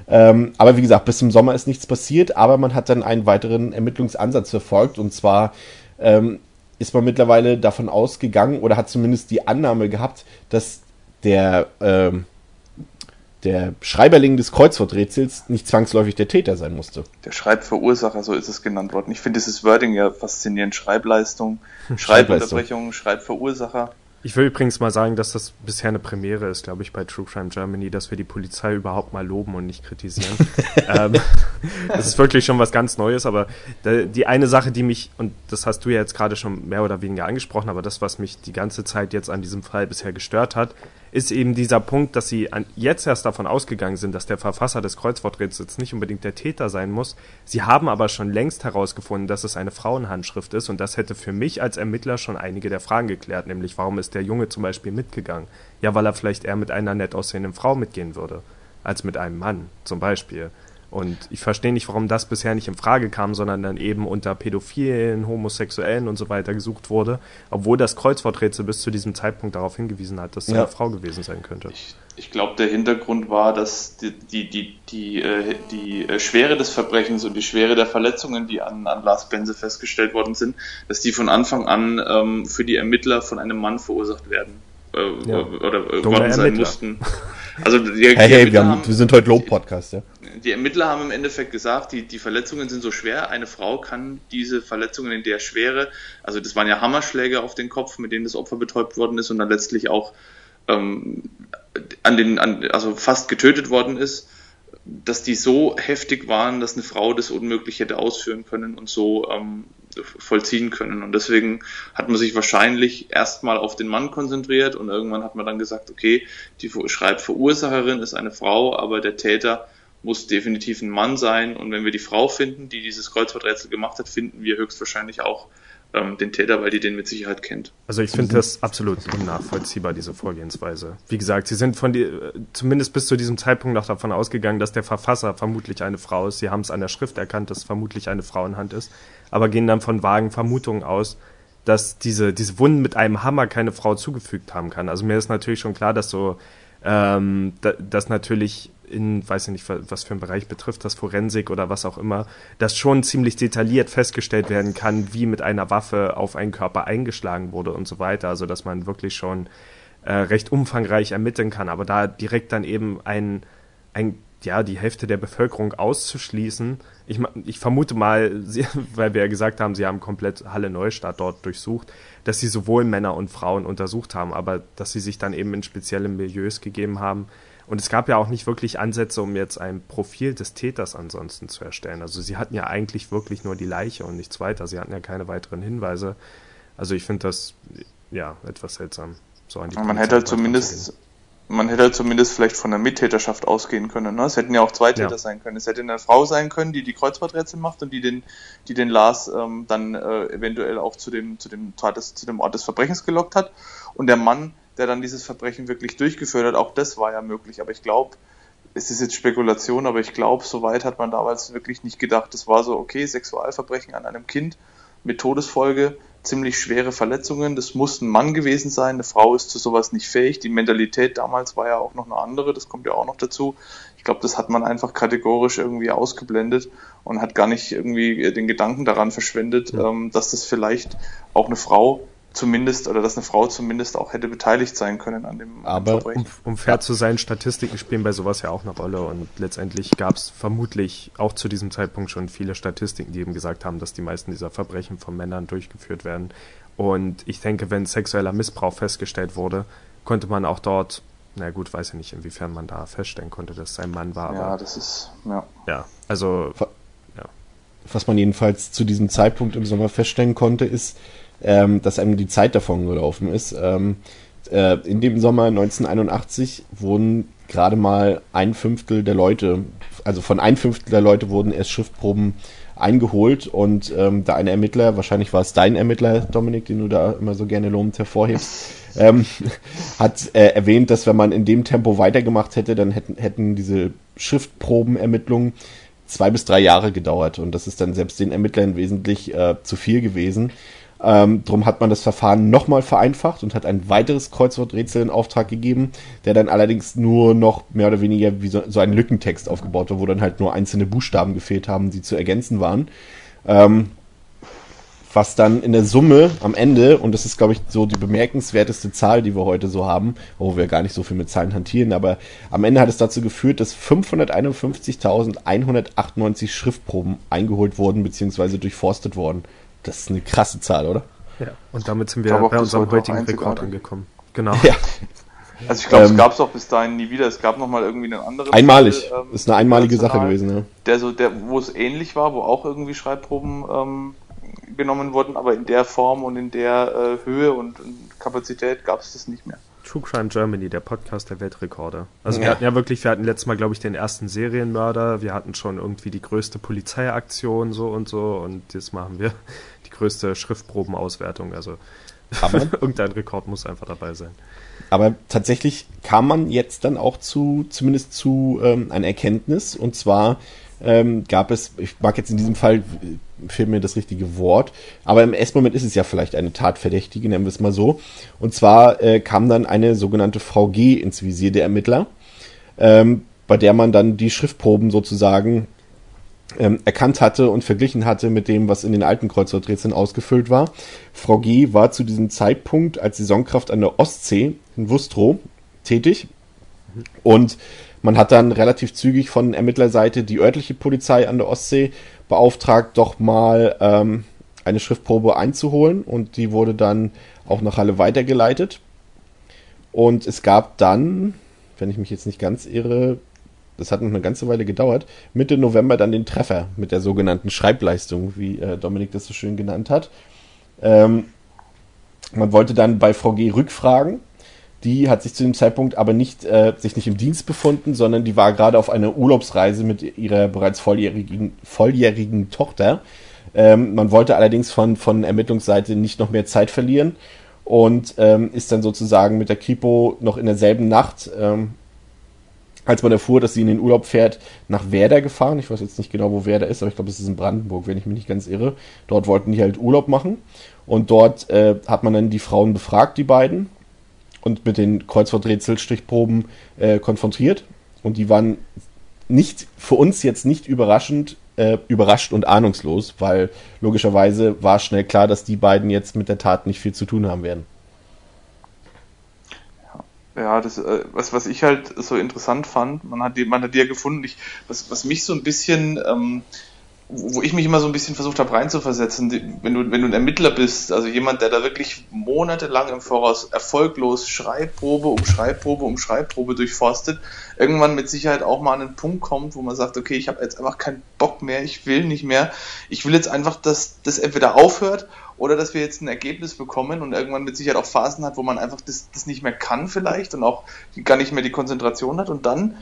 Speaker 2: Ähm, aber wie gesagt, bis zum Sommer ist nichts passiert, aber man hat dann einen weiteren Ermittlungsansatz verfolgt und zwar ähm, ist man mittlerweile davon ausgegangen oder hat zumindest die Annahme gehabt, dass der ähm, der Schreiberling des Kreuzworträtsels nicht zwangsläufig der Täter sein musste.
Speaker 3: Der Schreibverursacher, so ist es genannt worden. Ich finde dieses Wording ja faszinierend. Schreibleistung, Schreibunterbrechung, Schreibverursacher.
Speaker 1: Ich will übrigens mal sagen, dass das bisher eine Premiere ist, glaube ich, bei True Crime Germany, dass wir die Polizei überhaupt mal loben und nicht kritisieren. ähm, das ist wirklich schon was ganz Neues, aber die eine Sache, die mich, und das hast du ja jetzt gerade schon mehr oder weniger angesprochen, aber das, was mich die ganze Zeit jetzt an diesem Fall bisher gestört hat, ist eben dieser Punkt, dass sie jetzt erst davon ausgegangen sind, dass der Verfasser des Kreuzworträtsels nicht unbedingt der Täter sein muss. Sie haben aber schon längst herausgefunden, dass es eine Frauenhandschrift ist und das hätte für mich als Ermittler schon einige der Fragen geklärt, nämlich warum ist der Junge zum Beispiel mitgegangen? Ja, weil er vielleicht eher mit einer nett aussehenden Frau mitgehen würde, als mit einem Mann zum Beispiel. Und ich verstehe nicht, warum das bisher nicht in Frage kam, sondern dann eben unter Pädophilen, Homosexuellen und so weiter gesucht wurde, obwohl das Kreuzworträtsel bis zu diesem Zeitpunkt darauf hingewiesen hat, dass es ja. eine Frau gewesen sein könnte.
Speaker 3: Ich, ich glaube, der Hintergrund war, dass die, die, die, die, äh, die äh, Schwere des Verbrechens und die Schwere der Verletzungen, die an, an Lars Benze festgestellt worden sind, dass die von Anfang an ähm, für die Ermittler von einem Mann verursacht werden äh, ja. oder äh, worden sein mussten.
Speaker 2: Also die, hey, hey, wir, haben, wir, sind heute Low-Podcast, ja.
Speaker 3: Die Ermittler haben im Endeffekt gesagt, die, die Verletzungen sind so schwer, eine Frau kann diese Verletzungen in der Schwere, also das waren ja Hammerschläge auf den Kopf, mit denen das Opfer betäubt worden ist und dann letztlich auch ähm, an den, an, also fast getötet worden ist, dass die so heftig waren, dass eine Frau das unmöglich hätte ausführen können und so ähm, vollziehen können. Und deswegen hat man sich wahrscheinlich erstmal auf den Mann konzentriert und irgendwann hat man dann gesagt, okay, die Schreibverursacherin ist eine Frau, aber der Täter muss definitiv ein Mann sein. Und wenn wir die Frau finden, die dieses Kreuzworträtsel gemacht hat, finden wir höchstwahrscheinlich auch ähm, den Täter, weil die den mit Sicherheit kennt.
Speaker 1: Also ich finde das absolut unnachvollziehbar, diese Vorgehensweise. Wie gesagt, sie sind von die, zumindest bis zu diesem Zeitpunkt noch davon ausgegangen, dass der Verfasser vermutlich eine Frau ist. Sie haben es an der Schrift erkannt, dass es vermutlich eine Frauenhand ist, aber gehen dann von vagen Vermutungen aus, dass diese, diese Wunden mit einem Hammer keine Frau zugefügt haben kann. Also mir ist natürlich schon klar, dass so, ähm, da, dass natürlich in, weiß ich nicht, was für einen Bereich betrifft, das Forensik oder was auch immer, dass schon ziemlich detailliert festgestellt werden kann, wie mit einer Waffe auf einen Körper eingeschlagen wurde und so weiter. Also dass man wirklich schon äh, recht umfangreich ermitteln kann. Aber da direkt dann eben ein, ein ja, die Hälfte der Bevölkerung auszuschließen. Ich, ich vermute mal, sie, weil wir ja gesagt haben, sie haben komplett Halle Neustadt dort durchsucht, dass sie sowohl Männer und Frauen untersucht haben, aber dass sie sich dann eben in spezielle Milieus gegeben haben, und es gab ja auch nicht wirklich Ansätze, um jetzt ein Profil des Täters ansonsten zu erstellen. Also sie hatten ja eigentlich wirklich nur die Leiche und nichts weiter. Sie hatten ja keine weiteren Hinweise. Also ich finde das ja etwas seltsam.
Speaker 3: So an die man hätte halt zumindest man hätte zumindest vielleicht von der Mittäterschaft ausgehen können. Ne? Es hätten ja auch zwei Täter ja. sein können. Es hätte eine Frau sein können, die die Kreuzworträtsel macht und die den, die den Lars ähm, dann äh, eventuell auch zu dem, zu, dem Tat des, zu dem Ort des Verbrechens gelockt hat. Und der Mann, der dann dieses Verbrechen wirklich durchgeführt hat. Auch das war ja möglich. Aber ich glaube, es ist jetzt Spekulation, aber ich glaube, soweit hat man damals wirklich nicht gedacht. Es war so, okay, Sexualverbrechen an einem Kind mit Todesfolge, ziemlich schwere Verletzungen. Das muss ein Mann gewesen sein. Eine Frau ist zu sowas nicht fähig. Die Mentalität damals war ja auch noch eine andere. Das kommt ja auch noch dazu. Ich glaube, das hat man einfach kategorisch irgendwie ausgeblendet und hat gar nicht irgendwie den Gedanken daran verschwendet, ja. ähm, dass das vielleicht auch eine Frau zumindest oder dass eine Frau zumindest auch hätte beteiligt sein können an dem
Speaker 1: Aber Verbrechen. Um, um fair ja. zu sein, Statistiken spielen bei sowas ja auch eine Rolle und letztendlich gab es vermutlich auch zu diesem Zeitpunkt schon viele Statistiken, die eben gesagt haben, dass die meisten dieser Verbrechen von Männern durchgeführt werden. Und ich denke, wenn sexueller Missbrauch festgestellt wurde, konnte man auch dort, na gut, weiß ich nicht, inwiefern man da feststellen konnte, dass es ein Mann war.
Speaker 3: Ja, aber, das ist, ja.
Speaker 1: Ja, also.
Speaker 2: Was man jedenfalls zu diesem Zeitpunkt im Sommer feststellen konnte, ist, ähm, dass einem die Zeit davon gelaufen ist. Ähm, äh, in dem Sommer 1981 wurden gerade mal ein Fünftel der Leute, also von ein Fünftel der Leute wurden erst Schriftproben eingeholt und ähm, da ein Ermittler, wahrscheinlich war es dein Ermittler, Dominik, den du da immer so gerne lobend hervorhebst, ähm, hat äh, erwähnt, dass wenn man in dem Tempo weitergemacht hätte, dann hätten, hätten diese Schriftprobenermittlungen zwei bis drei Jahre gedauert und das ist dann selbst den Ermittlern wesentlich äh, zu viel gewesen. Ähm, drum hat man das Verfahren nochmal vereinfacht und hat ein weiteres Kreuzworträtsel in Auftrag gegeben, der dann allerdings nur noch mehr oder weniger wie so, so ein Lückentext aufgebaut war, wo dann halt nur einzelne Buchstaben gefehlt haben, die zu ergänzen waren. Ähm, was dann in der Summe am Ende, und das ist, glaube ich, so die bemerkenswerteste Zahl, die wir heute so haben, wo wir gar nicht so viel mit Zahlen hantieren, aber am Ende hat es dazu geführt, dass 551.198 Schriftproben eingeholt wurden, beziehungsweise durchforstet wurden. Das ist eine krasse Zahl, oder?
Speaker 1: Ja, und damit sind wir bei unserem heutigen Rekord angekommen.
Speaker 3: Genau. Ja. Also ich glaube, ähm, es gab es auch bis dahin nie wieder. Es gab nochmal irgendwie einen anderen.
Speaker 2: Einmalig. Fall, ähm, ist eine einmalige Sache gewesen, ja.
Speaker 3: Der so, der, wo es ähnlich war, wo auch irgendwie Schreibproben ähm, genommen wurden, aber in der Form und in der äh, Höhe und, und Kapazität gab es das nicht mehr.
Speaker 1: True Crime Germany, der Podcast der Weltrekorde. Also ja. wir hatten ja wirklich, wir hatten letztes Mal, glaube ich, den ersten Serienmörder, wir hatten schon irgendwie die größte Polizeiaktion so und so und jetzt machen wir größte Schriftprobenauswertung. Also irgendein Rekord muss einfach dabei sein.
Speaker 2: Aber tatsächlich kam man jetzt dann auch zu, zumindest zu ähm, einer Erkenntnis, und zwar ähm, gab es, ich mag jetzt in diesem Fall, fehlt mir das richtige Wort, aber im ersten Moment ist es ja vielleicht eine Tatverdächtige, nennen wir es mal so. Und zwar äh, kam dann eine sogenannte Frau G ins Visier der Ermittler, ähm, bei der man dann die Schriftproben sozusagen ähm, erkannt hatte und verglichen hatte mit dem, was in den alten Kreuzworträtseln ausgefüllt war. Frau G war zu diesem Zeitpunkt als Saisonkraft an der Ostsee in Wustrow tätig und man hat dann relativ zügig von Ermittlerseite die örtliche Polizei an der Ostsee beauftragt, doch mal ähm, eine Schriftprobe einzuholen und die wurde dann auch nach Halle weitergeleitet. Und es gab dann, wenn ich mich jetzt nicht ganz irre, das hat noch eine ganze Weile gedauert, Mitte November dann den Treffer mit der sogenannten Schreibleistung, wie äh, Dominik das so schön genannt hat. Ähm, man wollte dann bei Frau G rückfragen die hat sich zu dem Zeitpunkt aber nicht, äh, sich nicht im Dienst befunden, sondern die war gerade auf einer Urlaubsreise mit ihrer bereits volljährigen, volljährigen Tochter. Ähm, man wollte allerdings von, von Ermittlungsseite nicht noch mehr Zeit verlieren und ähm, ist dann sozusagen mit der Kripo noch in derselben Nacht, ähm, als man erfuhr, dass sie in den Urlaub fährt, nach Werder gefahren. Ich weiß jetzt nicht genau, wo Werder ist, aber ich glaube, es ist in Brandenburg, wenn ich mich nicht ganz irre. Dort wollten die halt Urlaub machen und dort äh, hat man dann die Frauen befragt, die beiden, und mit den Kreuzworträtselstichproben äh, konfrontiert. Und die waren nicht für uns jetzt nicht überraschend äh, überrascht und ahnungslos, weil logischerweise war schnell klar, dass die beiden jetzt mit der Tat nicht viel zu tun haben werden.
Speaker 3: Ja, das, äh, was, was ich halt so interessant fand, man hat die, man hat die ja gefunden, ich, was, was mich so ein bisschen ähm, wo ich mich immer so ein bisschen versucht habe reinzuversetzen, wenn du, wenn du ein Ermittler bist, also jemand, der da wirklich monatelang im Voraus erfolglos Schreibprobe um Schreibprobe um Schreibprobe durchforstet, irgendwann mit Sicherheit auch mal an einen Punkt kommt, wo man sagt, okay, ich habe jetzt einfach keinen Bock mehr, ich will nicht mehr, ich will jetzt einfach, dass das entweder aufhört oder dass wir jetzt ein Ergebnis bekommen und irgendwann mit Sicherheit auch Phasen hat, wo man einfach das, das nicht mehr kann vielleicht und auch gar nicht mehr die Konzentration hat und dann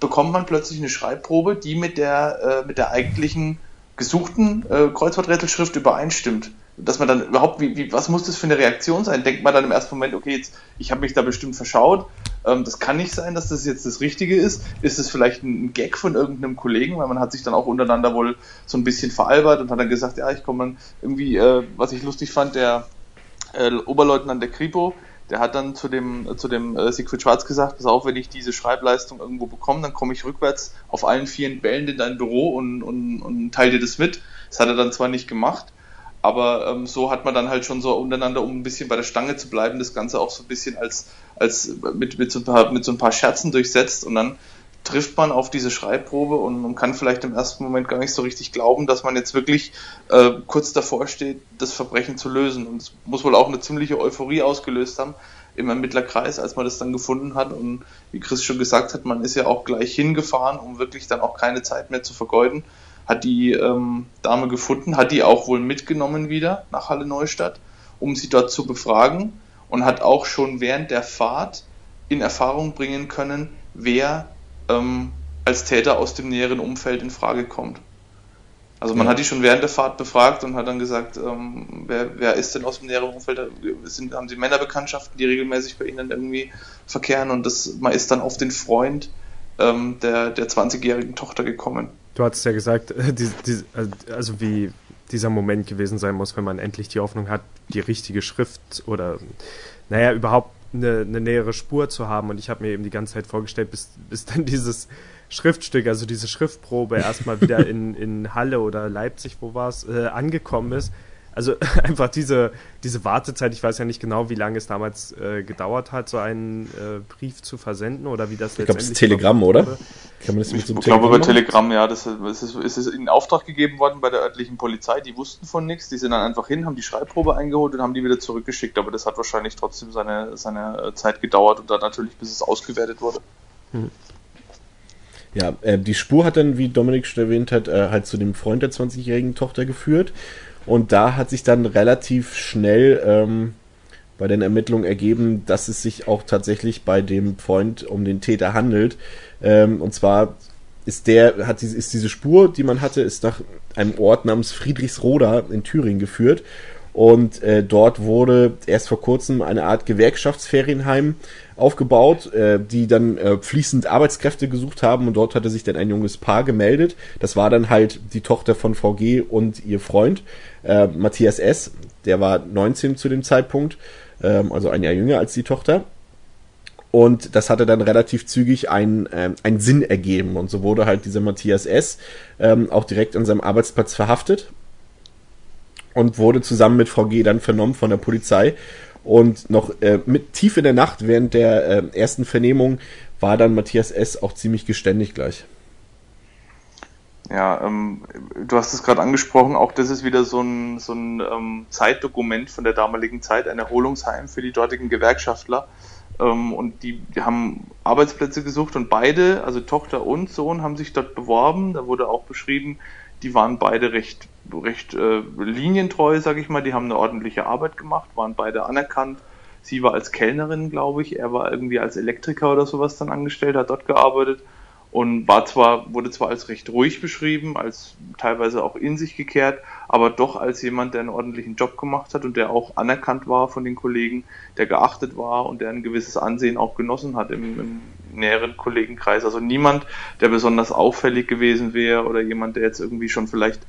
Speaker 3: bekommt man plötzlich eine Schreibprobe, die mit der, äh, mit der eigentlichen gesuchten äh, Kreuzworträtselschrift übereinstimmt. Dass man dann überhaupt, wie, wie, was muss das für eine Reaktion sein? Denkt man dann im ersten Moment, okay, jetzt, ich habe mich da bestimmt verschaut, ähm, das kann nicht sein, dass das jetzt das Richtige ist. Ist es vielleicht ein Gag von irgendeinem Kollegen, weil man hat sich dann auch untereinander wohl so ein bisschen veralbert und hat dann gesagt, ja, ich komme dann irgendwie, äh, was ich lustig fand, der äh, Oberleutnant der Kripo, der hat dann zu dem, zu dem äh, Siegfried Schwarz gesagt, pass auf, wenn ich diese Schreibleistung irgendwo bekomme, dann komme ich rückwärts auf allen vier Bällen in dein Büro und, und, und teile dir das mit. Das hat er dann zwar nicht gemacht, aber ähm, so hat man dann halt schon so untereinander, um ein bisschen bei der Stange zu bleiben, das Ganze auch so ein bisschen als, als mit, mit, so ein paar, mit so ein paar Scherzen durchsetzt und dann trifft man auf diese Schreibprobe und man kann vielleicht im ersten Moment gar nicht so richtig glauben, dass man jetzt wirklich äh, kurz davor steht, das Verbrechen zu lösen. Und es muss wohl auch eine ziemliche Euphorie ausgelöst haben im Ermittlerkreis, als man das dann gefunden hat. Und wie Chris schon gesagt hat, man ist ja auch gleich hingefahren, um wirklich dann auch keine Zeit mehr zu vergeuden. Hat die ähm, Dame gefunden, hat die auch wohl mitgenommen wieder nach Halle Neustadt, um sie dort zu befragen und hat auch schon während der Fahrt in Erfahrung bringen können, wer ähm, als Täter aus dem näheren Umfeld in Frage kommt. Also man ja. hat die schon während der Fahrt befragt und hat dann gesagt, ähm, wer, wer ist denn aus dem näheren Umfeld? Sind, haben sie Männerbekanntschaften, die regelmäßig bei ihnen irgendwie verkehren und das, man ist dann auf den Freund ähm, der, der 20-jährigen Tochter gekommen.
Speaker 1: Du hattest ja gesagt, die, die, also wie dieser Moment gewesen sein muss, wenn man endlich die Hoffnung hat, die richtige Schrift oder naja, überhaupt eine, eine nähere Spur zu haben. Und ich habe mir eben die ganze Zeit vorgestellt, bis, bis dann dieses Schriftstück, also diese Schriftprobe erstmal wieder in, in Halle oder Leipzig, wo war es, äh, angekommen ist. Also einfach diese, diese Wartezeit, ich weiß ja nicht genau, wie lange es damals äh, gedauert hat, so einen äh, Brief zu versenden oder wie das
Speaker 2: ich letztendlich... Ich glaube, es ist Telegramm, oder?
Speaker 3: Kann man das mit so ich glaube, über Telegramm, ja, das, das ist, ist es in Auftrag gegeben worden bei der örtlichen Polizei, die wussten von nichts, die sind dann einfach hin, haben die Schreibprobe eingeholt und haben die wieder zurückgeschickt, aber das hat wahrscheinlich trotzdem seine, seine äh, Zeit gedauert und dann natürlich, bis es ausgewertet wurde. Hm.
Speaker 2: Ja, äh, die Spur hat dann, wie Dominik schon erwähnt hat, äh, halt zu dem Freund der 20-jährigen Tochter geführt. Und da hat sich dann relativ schnell ähm, bei den Ermittlungen ergeben, dass es sich auch tatsächlich bei dem Freund um den Täter handelt. Ähm, und zwar ist der, hat ist diese Spur, die man hatte, ist nach einem Ort namens Friedrichsroda in Thüringen geführt. Und äh, dort wurde erst vor kurzem eine Art Gewerkschaftsferienheim aufgebaut, äh, die dann äh, fließend Arbeitskräfte gesucht haben und dort hatte sich dann ein junges Paar gemeldet. Das war dann halt die Tochter von VG und ihr Freund, äh, Matthias S., der war 19 zu dem Zeitpunkt, ähm, also ein Jahr jünger als die Tochter. Und das hatte dann relativ zügig einen, ähm, einen Sinn ergeben. Und so wurde halt dieser Matthias S. Ähm, auch direkt an seinem Arbeitsplatz verhaftet und wurde zusammen mit Frau G dann vernommen von der Polizei. Und noch äh, mit tief in der Nacht während der äh, ersten Vernehmung war dann Matthias S. auch ziemlich geständig gleich.
Speaker 3: Ja, ähm, du hast es gerade angesprochen, auch das ist wieder so ein, so ein ähm, Zeitdokument von der damaligen Zeit, ein Erholungsheim für die dortigen Gewerkschaftler. Ähm, und die, die haben Arbeitsplätze gesucht und beide, also Tochter und Sohn, haben sich dort beworben. Da wurde auch beschrieben, die waren beide recht, recht äh, linientreu, sag ich mal. Die haben eine ordentliche Arbeit gemacht, waren beide anerkannt. Sie war als Kellnerin, glaube ich. Er war irgendwie als Elektriker oder sowas dann angestellt, hat dort gearbeitet und war zwar, wurde zwar als recht ruhig beschrieben, als teilweise auch in sich gekehrt, aber doch als jemand, der einen ordentlichen Job gemacht hat und der auch anerkannt war von den Kollegen, der geachtet war und der ein gewisses Ansehen auch genossen hat im, im näheren Kollegenkreis. Also niemand, der besonders auffällig gewesen wäre oder jemand, der jetzt irgendwie schon vielleicht,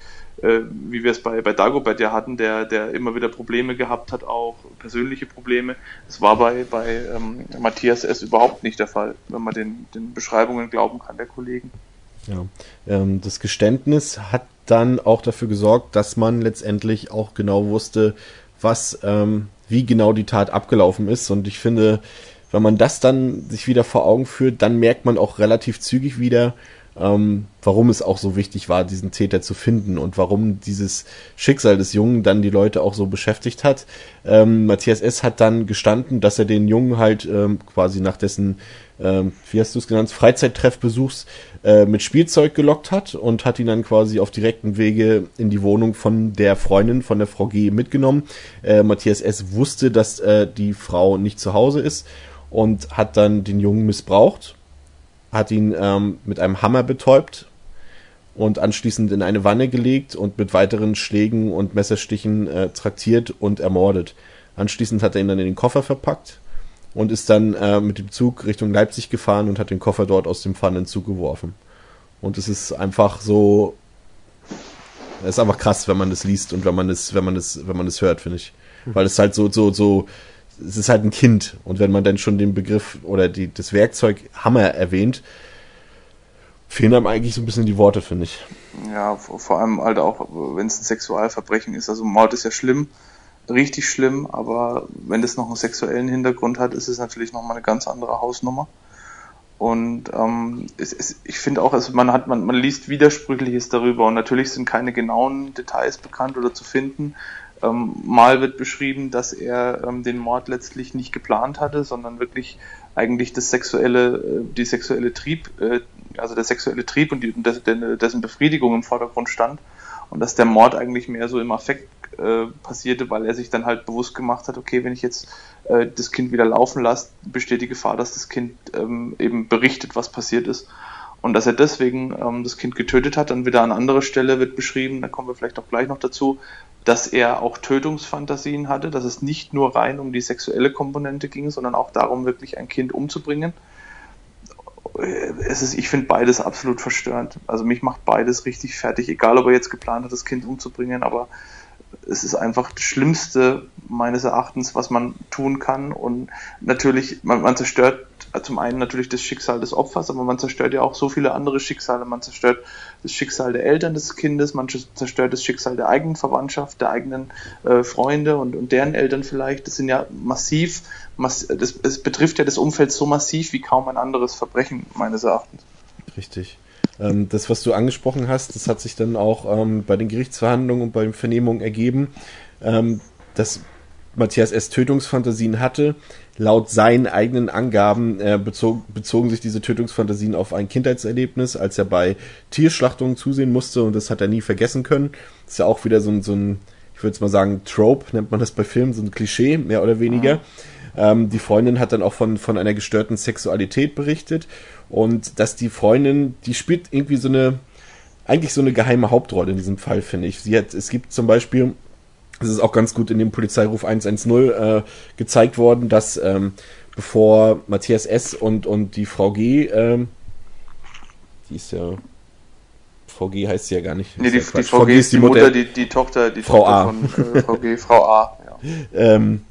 Speaker 3: äh, wie wir es bei, bei Dagobert ja hatten, der, der immer wieder Probleme gehabt hat, auch persönliche Probleme. Das war bei, bei ähm, Matthias S. überhaupt nicht der Fall, wenn man den, den Beschreibungen glauben kann der Kollegen.
Speaker 2: Ja, ähm, das Geständnis hat dann auch dafür gesorgt, dass man letztendlich auch genau wusste, was, ähm, wie genau die Tat abgelaufen ist. Und ich finde, wenn man das dann sich wieder vor Augen führt, dann merkt man auch relativ zügig wieder, ähm, warum es auch so wichtig war, diesen Täter zu finden und warum dieses Schicksal des Jungen dann die Leute auch so beschäftigt hat. Ähm, Matthias S. hat dann gestanden, dass er den Jungen halt ähm, quasi nach dessen, ähm, wie hast du es genannt, Freizeittreffbesuchs äh, mit Spielzeug gelockt hat und hat ihn dann quasi auf direkten Wege in die Wohnung von der Freundin, von der Frau G. mitgenommen. Äh, Matthias S. wusste, dass äh, die Frau nicht zu Hause ist und hat dann den Jungen missbraucht, hat ihn ähm, mit einem Hammer betäubt und anschließend in eine Wanne gelegt und mit weiteren Schlägen und Messerstichen äh, traktiert und ermordet. Anschließend hat er ihn dann in den Koffer verpackt und ist dann äh, mit dem Zug Richtung Leipzig gefahren und hat den Koffer dort aus dem Pfannenzug geworfen. Und es ist einfach so, es ist einfach krass, wenn man das liest und wenn man das, wenn man das, wenn man das hört, finde ich, weil es halt so, so, so es ist halt ein Kind. Und wenn man dann schon den Begriff oder die, das Werkzeug Hammer erwähnt, fehlen einem eigentlich so ein bisschen die Worte, finde ich.
Speaker 3: Ja, vor allem halt auch, wenn es ein Sexualverbrechen ist. Also Mord ist ja schlimm, richtig schlimm, aber wenn das noch einen sexuellen Hintergrund hat, ist es natürlich nochmal eine ganz andere Hausnummer. Und ähm, es, es, ich finde auch, also man hat, man, man liest Widersprüchliches darüber und natürlich sind keine genauen Details bekannt oder zu finden. Ähm, mal wird beschrieben, dass er ähm, den Mord letztlich nicht geplant hatte, sondern wirklich eigentlich das sexuelle, äh, die sexuelle Trieb, äh, also der sexuelle Trieb und die, dessen Befriedigung im Vordergrund stand und dass der Mord eigentlich mehr so im Affekt äh, passierte, weil er sich dann halt bewusst gemacht hat, okay, wenn ich jetzt äh, das Kind wieder laufen lasse, besteht die Gefahr, dass das Kind ähm, eben berichtet, was passiert ist. Und dass er deswegen ähm, das Kind getötet hat, dann wieder an anderer Stelle wird beschrieben, da kommen wir vielleicht auch gleich noch dazu, dass er auch Tötungsfantasien hatte, dass es nicht nur rein um die sexuelle Komponente ging, sondern auch darum, wirklich ein Kind umzubringen. Es ist, ich finde beides absolut verstörend. Also mich macht beides richtig fertig, egal ob er jetzt geplant hat, das Kind umzubringen, aber es ist einfach das Schlimmste meines Erachtens, was man tun kann. Und natürlich, man, man zerstört zum einen natürlich das Schicksal des Opfers, aber man zerstört ja auch so viele andere Schicksale. Man zerstört das Schicksal der Eltern des Kindes, man zerstört das Schicksal der eigenen Verwandtschaft, der eigenen äh, Freunde und, und deren Eltern vielleicht. Das sind ja massiv, mass, das, es betrifft ja das Umfeld so massiv wie kaum ein anderes Verbrechen, meines Erachtens.
Speaker 2: Richtig. Ähm, das, was du angesprochen hast, das hat sich dann auch ähm, bei den Gerichtsverhandlungen und bei den Vernehmungen ergeben, ähm, dass Matthias S. Tötungsfantasien hatte. Laut seinen eigenen Angaben äh, bezog, bezogen sich diese Tötungsfantasien auf ein Kindheitserlebnis, als er bei Tierschlachtungen zusehen musste und das hat er nie vergessen können. Das ist ja auch wieder so ein, so ein ich würde jetzt mal sagen, Trope, nennt man das bei Filmen, so ein Klischee, mehr oder weniger. Mhm. Ähm, die Freundin hat dann auch von, von einer gestörten Sexualität berichtet und dass die Freundin, die spielt irgendwie so eine, eigentlich so eine geheime Hauptrolle in diesem Fall, finde ich. Sie hat, es gibt zum Beispiel, es ist auch ganz gut in dem Polizeiruf 110 äh, gezeigt worden, dass ähm, bevor Matthias S. und, und die Frau G., ähm, die ist ja, Frau G heißt sie ja gar nicht.
Speaker 3: Nee, die, die Frau, G ist die Mutter, Mutter die, die Tochter, die
Speaker 2: Frau
Speaker 3: Tochter
Speaker 2: A.
Speaker 3: von äh, Frau G, Frau A.
Speaker 2: Ja. ähm,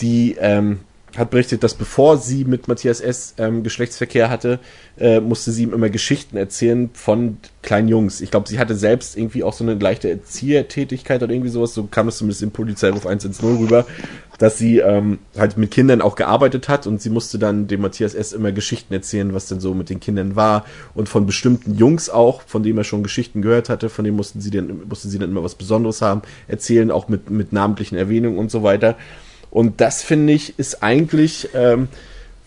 Speaker 2: die ähm, hat berichtet, dass bevor sie mit Matthias S. Ähm, Geschlechtsverkehr hatte, äh, musste sie ihm immer Geschichten erzählen von kleinen Jungs. Ich glaube, sie hatte selbst irgendwie auch so eine leichte Erziehertätigkeit oder irgendwie sowas, so kam es zumindest im Polizeiruf 110 rüber, dass sie ähm, halt mit Kindern auch gearbeitet hat und sie musste dann dem Matthias S. immer Geschichten erzählen, was denn so mit den Kindern war und von bestimmten Jungs auch, von denen er schon Geschichten gehört hatte, von denen mussten sie dann, musste sie dann immer was Besonderes haben, erzählen, auch mit, mit namentlichen Erwähnungen und so weiter. Und das finde ich ist eigentlich, ähm,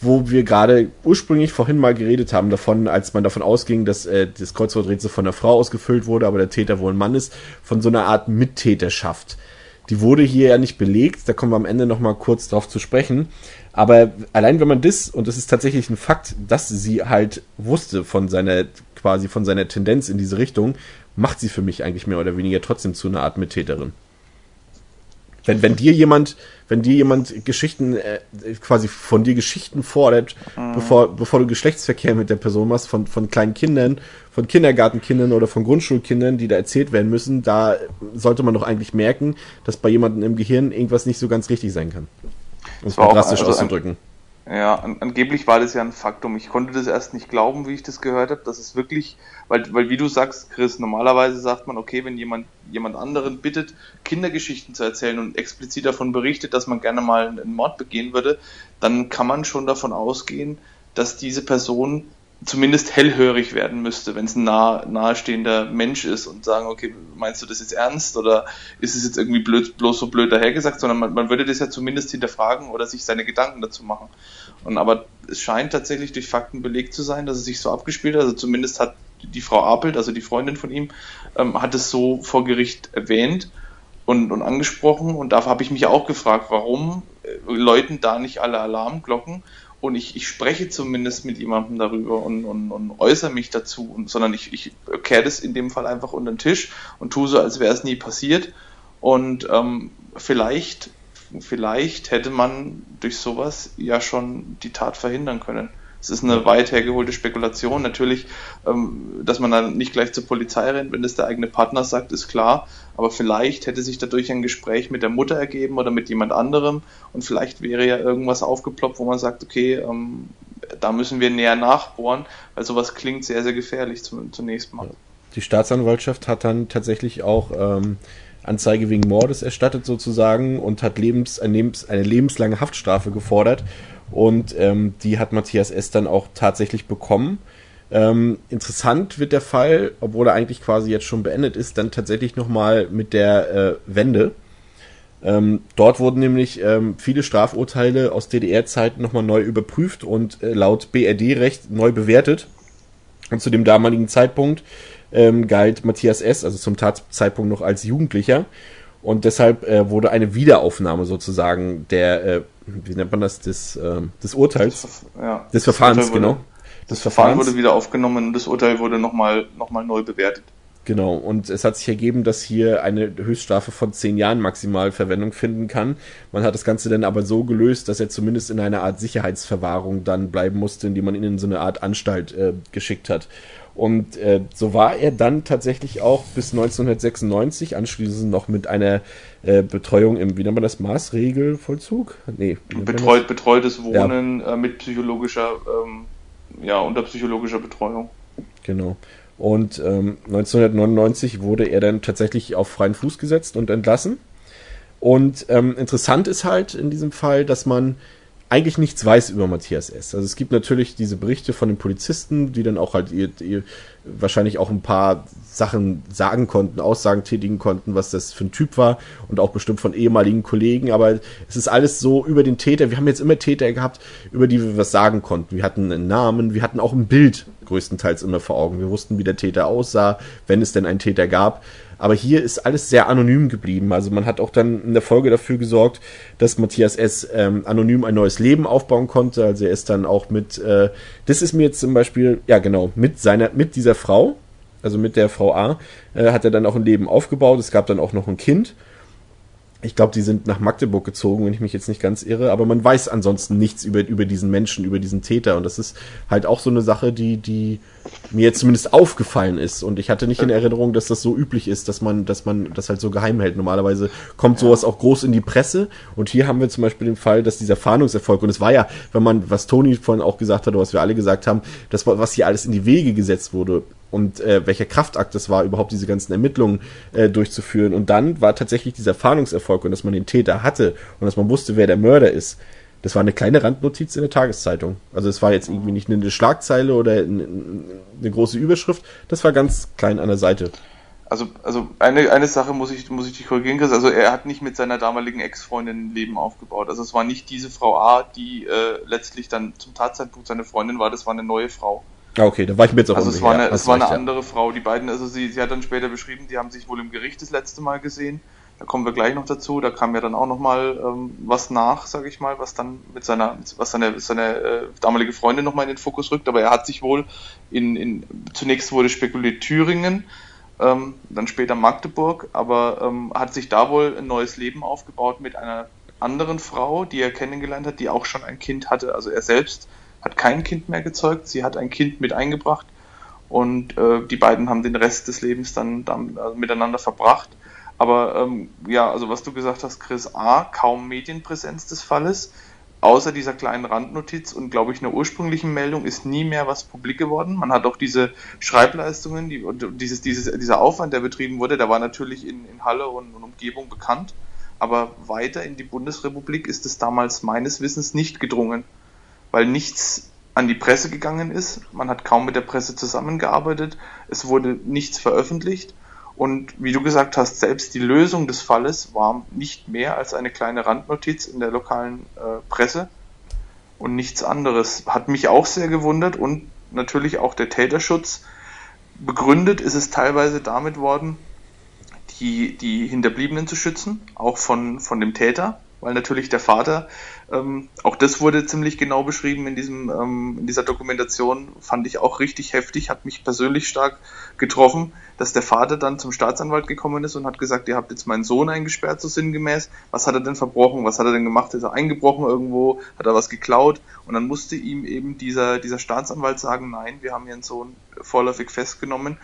Speaker 2: wo wir gerade ursprünglich vorhin mal geredet haben davon, als man davon ausging, dass äh, das Kreuzworträtsel von einer Frau ausgefüllt wurde, aber der Täter wohl ein Mann ist, von so einer Art Mittäterschaft. Die wurde hier ja nicht belegt, da kommen wir am Ende nochmal kurz drauf zu sprechen. Aber allein wenn man das, und das ist tatsächlich ein Fakt, dass sie halt wusste von seiner, quasi von seiner Tendenz in diese Richtung, macht sie für mich eigentlich mehr oder weniger trotzdem zu einer Art Mittäterin. Wenn, wenn dir jemand, wenn dir jemand Geschichten, äh, quasi von dir Geschichten fordert, mhm. bevor, bevor du Geschlechtsverkehr mit der Person machst, von, von kleinen Kindern, von Kindergartenkindern oder von Grundschulkindern, die da erzählt werden müssen, da sollte man doch eigentlich merken, dass bei jemandem im Gehirn irgendwas nicht so ganz richtig sein kann. Um es mal drastisch also auszudrücken.
Speaker 3: Ja, an, angeblich war das ja ein Faktum. Ich konnte das erst nicht glauben, wie ich das gehört habe, dass es wirklich, weil, weil wie du sagst, Chris, normalerweise sagt man, okay, wenn jemand jemand anderen bittet, Kindergeschichten zu erzählen und explizit davon berichtet, dass man gerne mal einen Mord begehen würde, dann kann man schon davon ausgehen, dass diese Person zumindest hellhörig werden müsste, wenn es ein nah, nahestehender Mensch ist und sagen, okay, meinst du das jetzt ernst oder ist es jetzt irgendwie blöd, bloß so blöd dahergesagt, sondern man, man würde das ja zumindest hinterfragen oder sich seine Gedanken dazu machen. Und aber es scheint tatsächlich durch Fakten belegt zu sein, dass es sich so abgespielt hat. Also zumindest hat die Frau Apelt, also die Freundin von ihm, ähm, hat es so vor Gericht erwähnt und, und angesprochen. Und da habe ich mich auch gefragt, warum äh, läuten da nicht alle Alarmglocken? Und ich, ich spreche zumindest mit jemandem darüber und, und, und äußere mich dazu, und, sondern ich, ich kehre das in dem Fall einfach unter den Tisch und tue so, als wäre es nie passiert. Und ähm, vielleicht, vielleicht hätte man durch sowas ja schon die Tat verhindern können. Es ist eine weit hergeholte Spekulation. Natürlich, ähm, dass man dann nicht gleich zur Polizei rennt, wenn das der eigene Partner sagt, ist klar. Aber vielleicht hätte sich dadurch ein Gespräch mit der Mutter ergeben oder mit jemand anderem und vielleicht wäre ja irgendwas aufgeploppt, wo man sagt, okay, ähm, da müssen wir näher nachbohren, weil sowas klingt sehr, sehr gefährlich zunächst mal.
Speaker 2: Die Staatsanwaltschaft hat dann tatsächlich auch ähm, Anzeige wegen Mordes erstattet sozusagen und hat lebens, eine, lebens, eine lebenslange Haftstrafe gefordert. Und ähm, die hat Matthias S. dann auch tatsächlich bekommen. Ähm, interessant wird der Fall, obwohl er eigentlich quasi jetzt schon beendet ist, dann tatsächlich nochmal mit der äh, Wende. Ähm, dort wurden nämlich ähm, viele Strafurteile aus DDR-Zeiten nochmal neu überprüft und äh, laut BRD-Recht neu bewertet. Und zu dem damaligen Zeitpunkt ähm, galt Matthias S., also zum Tatzeitpunkt noch als Jugendlicher. Und deshalb äh, wurde eine Wiederaufnahme sozusagen der, äh, wie nennt man das, des, äh, des Urteils? Das, ja, des Verfahrens,
Speaker 3: das wurde,
Speaker 2: genau.
Speaker 3: Das Verfahren wurde wieder aufgenommen und das Urteil wurde nochmal noch mal neu bewertet.
Speaker 2: Genau, und es hat sich ergeben, dass hier eine Höchststrafe von zehn Jahren maximal Verwendung finden kann. Man hat das Ganze dann aber so gelöst, dass er zumindest in einer Art Sicherheitsverwahrung dann bleiben musste, indem man ihn in so eine Art Anstalt äh, geschickt hat. Und äh, so war er dann tatsächlich auch bis 1996, anschließend noch mit einer äh, Betreuung im, wie nennt man das, Maßregelvollzug?
Speaker 3: Nee. Betreut, betreutes Wohnen ja. äh, mit psychologischer, ähm, ja, unter psychologischer Betreuung.
Speaker 2: Genau. Und ähm, 1999 wurde er dann tatsächlich auf freien Fuß gesetzt und entlassen. Und ähm, interessant ist halt in diesem Fall, dass man eigentlich nichts weiß über Matthias S. Also es gibt natürlich diese Berichte von den Polizisten, die dann auch halt ihr, ihr wahrscheinlich auch ein paar Sachen sagen konnten, Aussagen tätigen konnten, was das für ein Typ war und auch bestimmt von ehemaligen Kollegen. Aber es ist alles so über den Täter. Wir haben jetzt immer Täter gehabt, über die wir was sagen konnten. Wir hatten einen Namen, wir hatten auch ein Bild größtenteils immer vor Augen. Wir wussten, wie der Täter aussah, wenn es denn einen Täter gab. Aber hier ist alles sehr anonym geblieben. Also man hat auch dann in der Folge dafür gesorgt, dass Matthias S. Ähm, anonym ein neues Leben aufbauen konnte. Also er ist dann auch mit, äh, das ist mir jetzt zum Beispiel, ja genau, mit seiner, mit dieser Frau, also mit der Frau A, äh, hat er dann auch ein Leben aufgebaut. Es gab dann auch noch ein Kind ich glaube, die sind nach Magdeburg gezogen, wenn ich mich jetzt nicht ganz irre, aber man weiß ansonsten nichts über, über diesen Menschen, über diesen Täter. Und das ist halt auch so eine Sache, die, die mir jetzt zumindest aufgefallen ist. Und ich hatte nicht in Erinnerung, dass das so üblich ist, dass man, dass man das halt so geheim hält. Normalerweise kommt sowas auch groß in die Presse. Und hier haben wir zum Beispiel den Fall, dass dieser Fahndungserfolg, und es war ja, wenn man, was Toni vorhin auch gesagt hat, oder was wir alle gesagt haben, das, was hier alles in die Wege gesetzt wurde, und äh, welcher Kraftakt das war, überhaupt diese ganzen Ermittlungen äh, durchzuführen. Und dann war tatsächlich dieser Fahndungserfolg und dass man den Täter hatte und dass man wusste, wer der Mörder ist. Das war eine kleine Randnotiz in der Tageszeitung. Also es war jetzt irgendwie nicht eine Schlagzeile oder eine, große Überschrift. Das war ganz klein an der Seite.
Speaker 3: Also, also eine, eine Sache muss ich, muss ich dich korrigieren, Chris. Also er hat nicht mit seiner damaligen Ex-Freundin ein Leben aufgebaut. Also es war nicht diese Frau A, die äh, letztlich dann zum Tatzeitpunkt seine Freundin war, das war eine neue Frau.
Speaker 2: Ah, okay, da war ich mir jetzt auch
Speaker 3: Also es war eine, es war eine andere Frau. Die beiden, also sie, sie hat dann später beschrieben, die haben sich wohl im Gericht das letzte Mal gesehen. Da kommen wir gleich noch dazu. Da kam ja dann auch noch mal ähm, was nach, sage ich mal, was dann mit seiner, was seine, seine äh, damalige Freundin noch mal in den Fokus rückt. Aber er hat sich wohl in, in zunächst wurde spekuliert Thüringen, ähm, dann später Magdeburg, aber ähm, hat sich da wohl ein neues Leben aufgebaut mit einer anderen Frau, die er kennengelernt hat, die auch schon ein Kind hatte. Also er selbst hat kein Kind mehr gezeugt, sie hat ein Kind mit eingebracht und äh, die beiden haben den Rest des Lebens dann, dann also miteinander verbracht. Aber ähm, ja, also was du gesagt hast, Chris, A, kaum Medienpräsenz des Falles, außer dieser kleinen Randnotiz und glaube ich einer ursprünglichen Meldung ist nie mehr was publik geworden. Man hat auch diese Schreibleistungen, die, dieses, dieses, dieser Aufwand, der betrieben wurde, der war natürlich in, in Halle und, und Umgebung bekannt. Aber weiter in die Bundesrepublik ist es damals meines Wissens nicht gedrungen weil nichts an die Presse gegangen ist. Man hat kaum mit der Presse zusammengearbeitet. Es wurde nichts veröffentlicht. Und wie du gesagt hast, selbst die Lösung des Falles war nicht mehr als eine kleine Randnotiz in der lokalen äh, Presse und nichts anderes. Hat mich auch sehr gewundert und natürlich auch der Täterschutz. Begründet ist es teilweise damit worden, die, die Hinterbliebenen zu schützen, auch von, von dem Täter, weil natürlich der Vater ähm, auch das wurde ziemlich genau beschrieben in, diesem, ähm, in dieser Dokumentation, fand ich auch richtig heftig, hat mich persönlich stark getroffen, dass der Vater dann zum Staatsanwalt gekommen ist und hat gesagt, ihr habt jetzt meinen Sohn eingesperrt, so sinngemäß. Was hat er denn verbrochen? Was hat er denn gemacht? Ist er eingebrochen irgendwo? Hat er was geklaut? Und dann musste ihm eben dieser, dieser Staatsanwalt sagen, nein, wir haben ihren Sohn vorläufig festgenommen,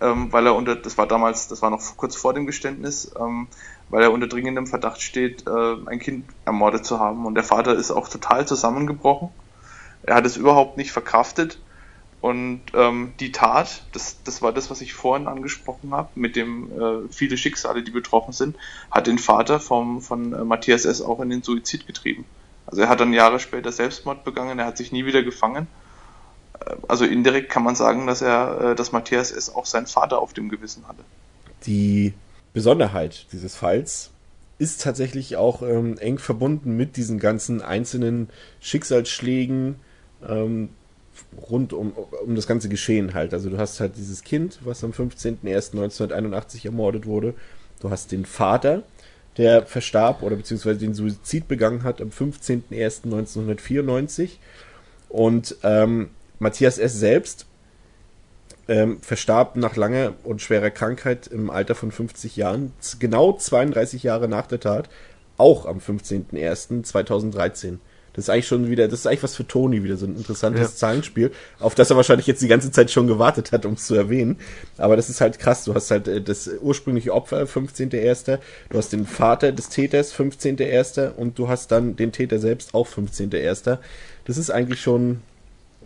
Speaker 3: ähm, weil er unter, das war damals, das war noch kurz vor dem Geständnis, ähm, weil er unter dringendem Verdacht steht, äh, ein Kind ermordet zu haben. Und der Vater ist auch total zusammengebrochen. Er hat es überhaupt nicht verkraftet. Und ähm, die Tat, das, das war das, was ich vorhin angesprochen habe, mit dem äh, viele Schicksale, die betroffen sind, hat den Vater vom, von äh, Matthias S. auch in den Suizid getrieben. Also er hat dann Jahre später Selbstmord begangen, er hat sich nie wieder gefangen. Äh, also indirekt kann man sagen, dass er, äh, dass Matthias S. auch seinen Vater auf dem Gewissen hatte.
Speaker 2: Die Besonderheit dieses Falls ist tatsächlich auch ähm, eng verbunden mit diesen ganzen einzelnen Schicksalsschlägen ähm, rund um, um das ganze Geschehen halt. Also du hast halt dieses Kind, was am 15.01.1981 ermordet wurde. Du hast den Vater, der verstarb oder beziehungsweise den Suizid begangen hat am 15.01.1994. Und ähm, Matthias S. selbst ähm, verstarb nach langer und schwerer Krankheit im Alter von 50 Jahren, genau 32 Jahre nach der Tat, auch am 15.01.2013. Das ist eigentlich schon wieder, das ist eigentlich was für Toni, wieder so ein interessantes ja. Zahlenspiel, auf das er wahrscheinlich jetzt die ganze Zeit schon gewartet hat, um es zu erwähnen. Aber das ist halt krass. Du hast halt äh, das ursprüngliche Opfer, 15.01., du hast den Vater des Täters, 15.01., und du hast dann den Täter selbst, auch 15.01. Das ist eigentlich schon,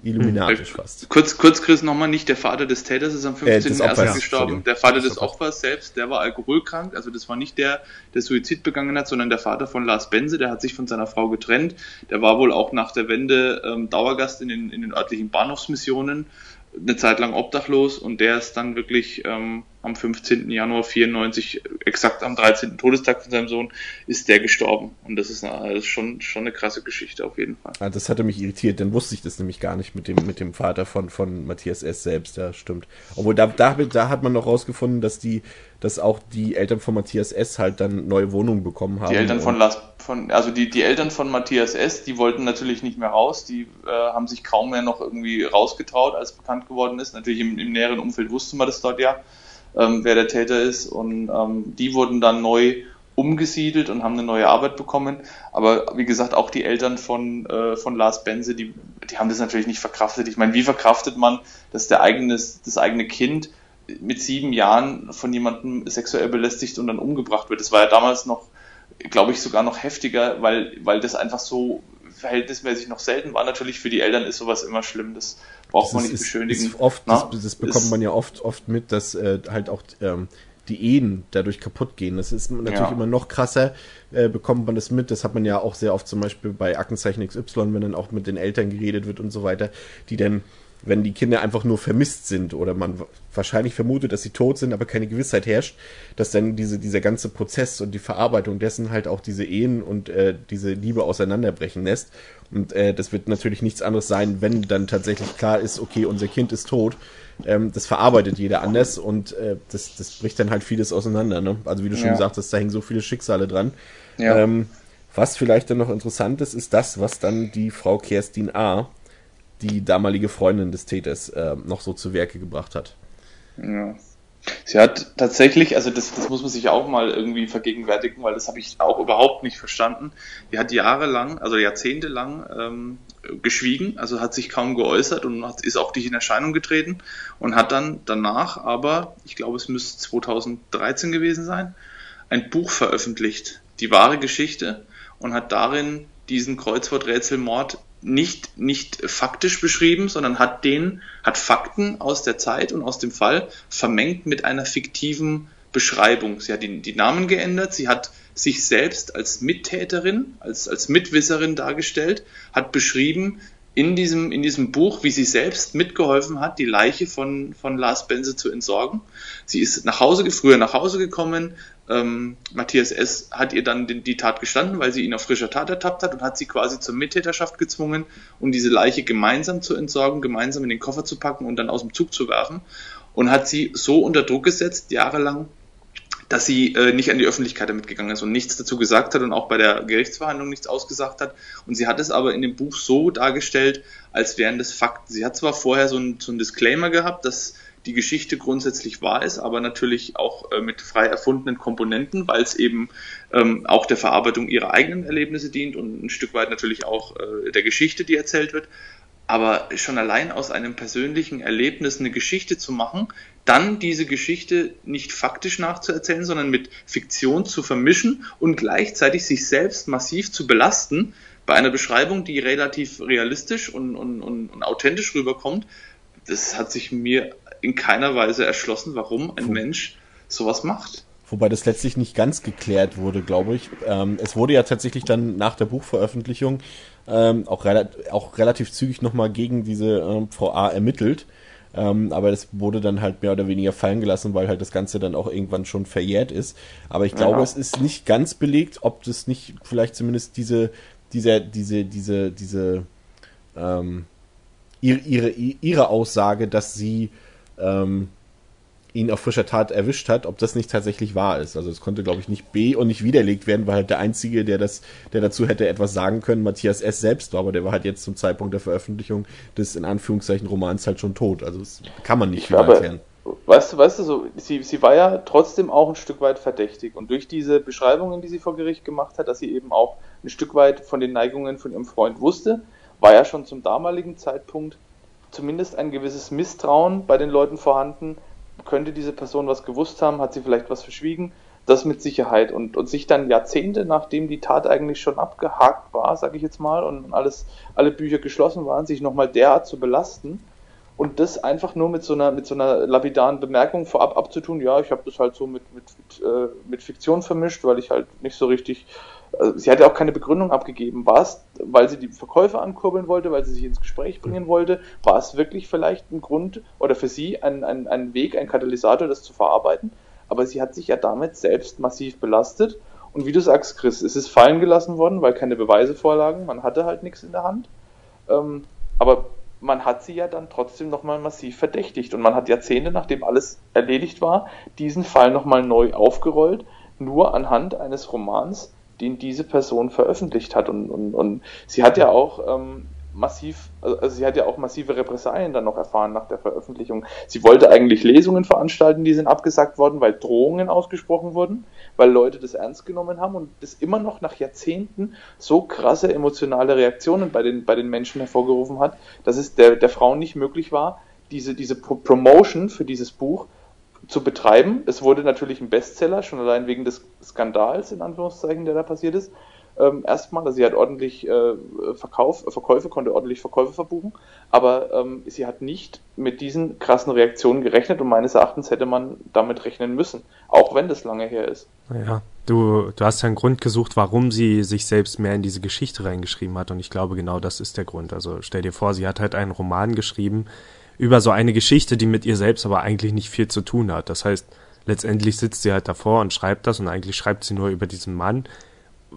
Speaker 2: Illuminatisch hm. fast.
Speaker 3: Kurz, kurz Chris, nochmal nicht, der Vater des Täters ist am 15.01. Äh, gestorben. Der Vater des Opfers selbst, der war alkoholkrank, also das war nicht der, der Suizid begangen hat, sondern der Vater von Lars Benze, der hat sich von seiner Frau getrennt. Der war wohl auch nach der Wende ähm, Dauergast in den, in den örtlichen Bahnhofsmissionen eine Zeit lang obdachlos und der ist dann wirklich ähm, am 15. Januar 94, exakt am 13. Todestag von seinem Sohn, ist der gestorben. Und das ist, eine, das ist schon, schon eine krasse Geschichte auf jeden Fall.
Speaker 2: Ah, das hatte mich irritiert, dann wusste ich das nämlich gar nicht mit dem, mit dem Vater von, von Matthias S. selbst, ja, stimmt. Obwohl da, da, da hat man noch rausgefunden, dass die, dass auch die Eltern von Matthias S. halt dann neue Wohnungen bekommen haben.
Speaker 3: Die Eltern von Lars, von, also die, die Eltern von Matthias S., die wollten natürlich nicht mehr raus, die äh, haben sich kaum mehr noch irgendwie rausgetraut, als bekannt geworden ist. Natürlich im, im näheren Umfeld wusste man das dort ja ähm, wer der Täter ist. Und ähm, die wurden dann neu umgesiedelt und haben eine neue Arbeit bekommen. Aber wie gesagt, auch die Eltern von, äh, von Lars Benze, die, die haben das natürlich nicht verkraftet. Ich meine, wie verkraftet man, dass der eigenes, das eigene Kind mit sieben Jahren von jemandem sexuell belästigt und dann umgebracht wird? Das war ja damals noch, glaube ich, sogar noch heftiger, weil, weil das einfach so verhältnismäßig noch selten war. Natürlich für die Eltern ist sowas immer schlimm. Das braucht das man nicht ist, beschönigen. Ist
Speaker 2: oft, das, das, bekommt man ja oft, oft mit, dass äh, halt auch ähm, die Ehen dadurch kaputt gehen. Das ist natürlich ja. immer noch krasser, äh, bekommt man das mit. Das hat man ja auch sehr oft zum Beispiel bei Aktenzeichen XY, wenn dann auch mit den Eltern geredet wird und so weiter, die dann wenn die Kinder einfach nur vermisst sind oder man wahrscheinlich vermutet, dass sie tot sind, aber keine Gewissheit herrscht, dass dann diese, dieser ganze Prozess und die Verarbeitung dessen halt auch diese Ehen und äh, diese Liebe auseinanderbrechen lässt. Und äh, das wird natürlich nichts anderes sein, wenn dann tatsächlich klar ist, okay, unser Kind ist tot. Ähm, das verarbeitet jeder anders und äh, das, das bricht dann halt vieles auseinander. Ne? Also wie du schon ja. gesagt hast, da hängen so viele Schicksale dran. Ja. Ähm, was vielleicht dann noch interessant ist, ist das, was dann die Frau Kerstin A die damalige Freundin des Täters äh, noch so zu Werke gebracht hat.
Speaker 3: Ja. Sie hat tatsächlich, also das, das muss man sich auch mal irgendwie vergegenwärtigen, weil das habe ich auch überhaupt nicht verstanden. Die hat jahrelang, also jahrzehntelang ähm, geschwiegen, also hat sich kaum geäußert und hat, ist auch nicht in Erscheinung getreten und hat dann danach aber, ich glaube es müsste 2013 gewesen sein, ein Buch veröffentlicht, die wahre Geschichte und hat darin diesen Kreuzworträtselmord nicht, nicht faktisch beschrieben, sondern hat den, hat Fakten aus der Zeit und aus dem Fall vermengt mit einer fiktiven Beschreibung. Sie hat die, die Namen geändert, sie hat sich selbst als Mittäterin, als, als Mitwisserin dargestellt, hat beschrieben in diesem, in diesem Buch, wie sie selbst mitgeholfen hat, die Leiche von, von Lars Benze zu entsorgen. Sie ist nach Hause, früher nach Hause gekommen, ähm, Matthias S. hat ihr dann die, die, Tat gestanden, weil sie ihn auf frischer Tat ertappt hat und hat sie quasi zur Mittäterschaft gezwungen, um diese Leiche gemeinsam zu entsorgen, gemeinsam in den Koffer zu packen und dann aus dem Zug zu werfen. Und hat sie so unter Druck gesetzt, jahrelang, dass sie äh, nicht an die Öffentlichkeit damit gegangen ist und nichts dazu gesagt hat und auch bei der Gerichtsverhandlung nichts ausgesagt hat. Und sie hat es aber in dem Buch so dargestellt, als wären das Fakten. Sie hat zwar vorher so ein, so ein Disclaimer gehabt, dass die Geschichte grundsätzlich wahr ist, aber natürlich auch äh, mit frei erfundenen Komponenten, weil es eben ähm, auch der Verarbeitung ihrer eigenen Erlebnisse dient und ein Stück weit natürlich auch äh, der Geschichte, die erzählt wird. Aber schon allein aus einem persönlichen Erlebnis eine Geschichte zu machen, dann diese Geschichte nicht faktisch nachzuerzählen, sondern mit Fiktion zu vermischen und gleichzeitig sich selbst massiv zu belasten bei einer Beschreibung, die relativ realistisch und, und, und, und authentisch rüberkommt, das hat sich mir in keiner Weise erschlossen, warum ein Mensch sowas macht.
Speaker 2: Wobei das letztlich nicht ganz geklärt wurde, glaube ich. Ähm, es wurde ja tatsächlich dann nach der Buchveröffentlichung ähm, auch, rela auch relativ zügig nochmal gegen diese ähm, Frau A ermittelt. Ähm, aber das wurde dann halt mehr oder weniger fallen gelassen, weil halt das Ganze dann auch irgendwann schon verjährt ist. Aber ich glaube, ja. es ist nicht ganz belegt, ob das nicht vielleicht zumindest diese, dieser, diese, diese, diese, ähm, ihre, ihre, ihre Aussage, dass sie ähm, ihn auf frischer Tat erwischt hat, ob das nicht tatsächlich wahr ist. Also es konnte, glaube ich, nicht B und nicht widerlegt werden, weil halt der Einzige, der das, der dazu hätte etwas sagen können, Matthias S. selbst war, aber der war halt jetzt zum Zeitpunkt der Veröffentlichung des in Anführungszeichen Romans halt schon tot. Also das kann man nicht
Speaker 3: viel erklären. Weißt du, weißt du, so, sie, sie war ja trotzdem auch ein Stück weit verdächtig. Und durch diese Beschreibungen, die sie vor Gericht gemacht hat, dass sie eben auch ein Stück weit von den Neigungen von ihrem Freund wusste, war ja schon zum damaligen Zeitpunkt zumindest ein gewisses Misstrauen bei den Leuten vorhanden, könnte diese Person was gewusst haben, hat sie vielleicht was verschwiegen, das mit Sicherheit. Und, und sich dann Jahrzehnte, nachdem die Tat eigentlich schon abgehakt war, sage ich jetzt mal, und alles, alle Bücher geschlossen waren, sich nochmal derart zu belasten und das einfach nur mit so einer, mit so einer lapidaren Bemerkung vorab abzutun, ja, ich habe das halt so mit, mit, mit, äh, mit Fiktion vermischt, weil ich halt nicht so richtig sie hat ja auch keine Begründung abgegeben. War es, weil sie die Verkäufer ankurbeln wollte, weil sie sich ins Gespräch bringen wollte? War es wirklich vielleicht ein Grund oder für sie ein, ein, ein Weg, ein Katalysator, das zu verarbeiten? Aber sie hat sich ja damit selbst massiv belastet. Und wie du sagst, Chris, es ist fallen gelassen worden, weil keine Beweise vorlagen. Man hatte halt nichts in der Hand. Ähm, aber man hat sie ja dann trotzdem nochmal massiv verdächtigt. Und man hat Jahrzehnte, nachdem alles erledigt war, diesen Fall nochmal neu aufgerollt, nur anhand eines Romans, den diese Person veröffentlicht hat. Und, und, und sie hat ja auch ähm, massiv, also, also sie hat ja auch massive Repressalien dann noch erfahren nach der Veröffentlichung. Sie wollte eigentlich Lesungen veranstalten, die sind abgesagt worden, weil Drohungen ausgesprochen wurden, weil Leute das ernst genommen haben und das immer noch nach Jahrzehnten so krasse emotionale Reaktionen bei den, bei den Menschen hervorgerufen hat, dass es der, der Frau nicht möglich war, diese, diese Promotion für dieses Buch zu betreiben. Es wurde natürlich ein Bestseller, schon allein wegen des Skandals, in Anführungszeichen, der da passiert ist. Ähm, erstmal, also sie hat ordentlich äh, Verkauf, Verkäufe, konnte ordentlich Verkäufe verbuchen, aber ähm, sie hat nicht mit diesen krassen Reaktionen gerechnet und meines Erachtens hätte man damit rechnen müssen, auch wenn das lange her ist.
Speaker 1: Ja, du, du hast ja einen Grund gesucht, warum sie sich selbst mehr in diese Geschichte reingeschrieben hat und ich glaube genau das ist der Grund. Also stell dir vor, sie hat halt einen Roman geschrieben, über so eine Geschichte, die mit ihr selbst aber eigentlich nicht viel zu tun hat. Das heißt, letztendlich sitzt sie halt davor und schreibt das und eigentlich schreibt sie nur über diesen Mann,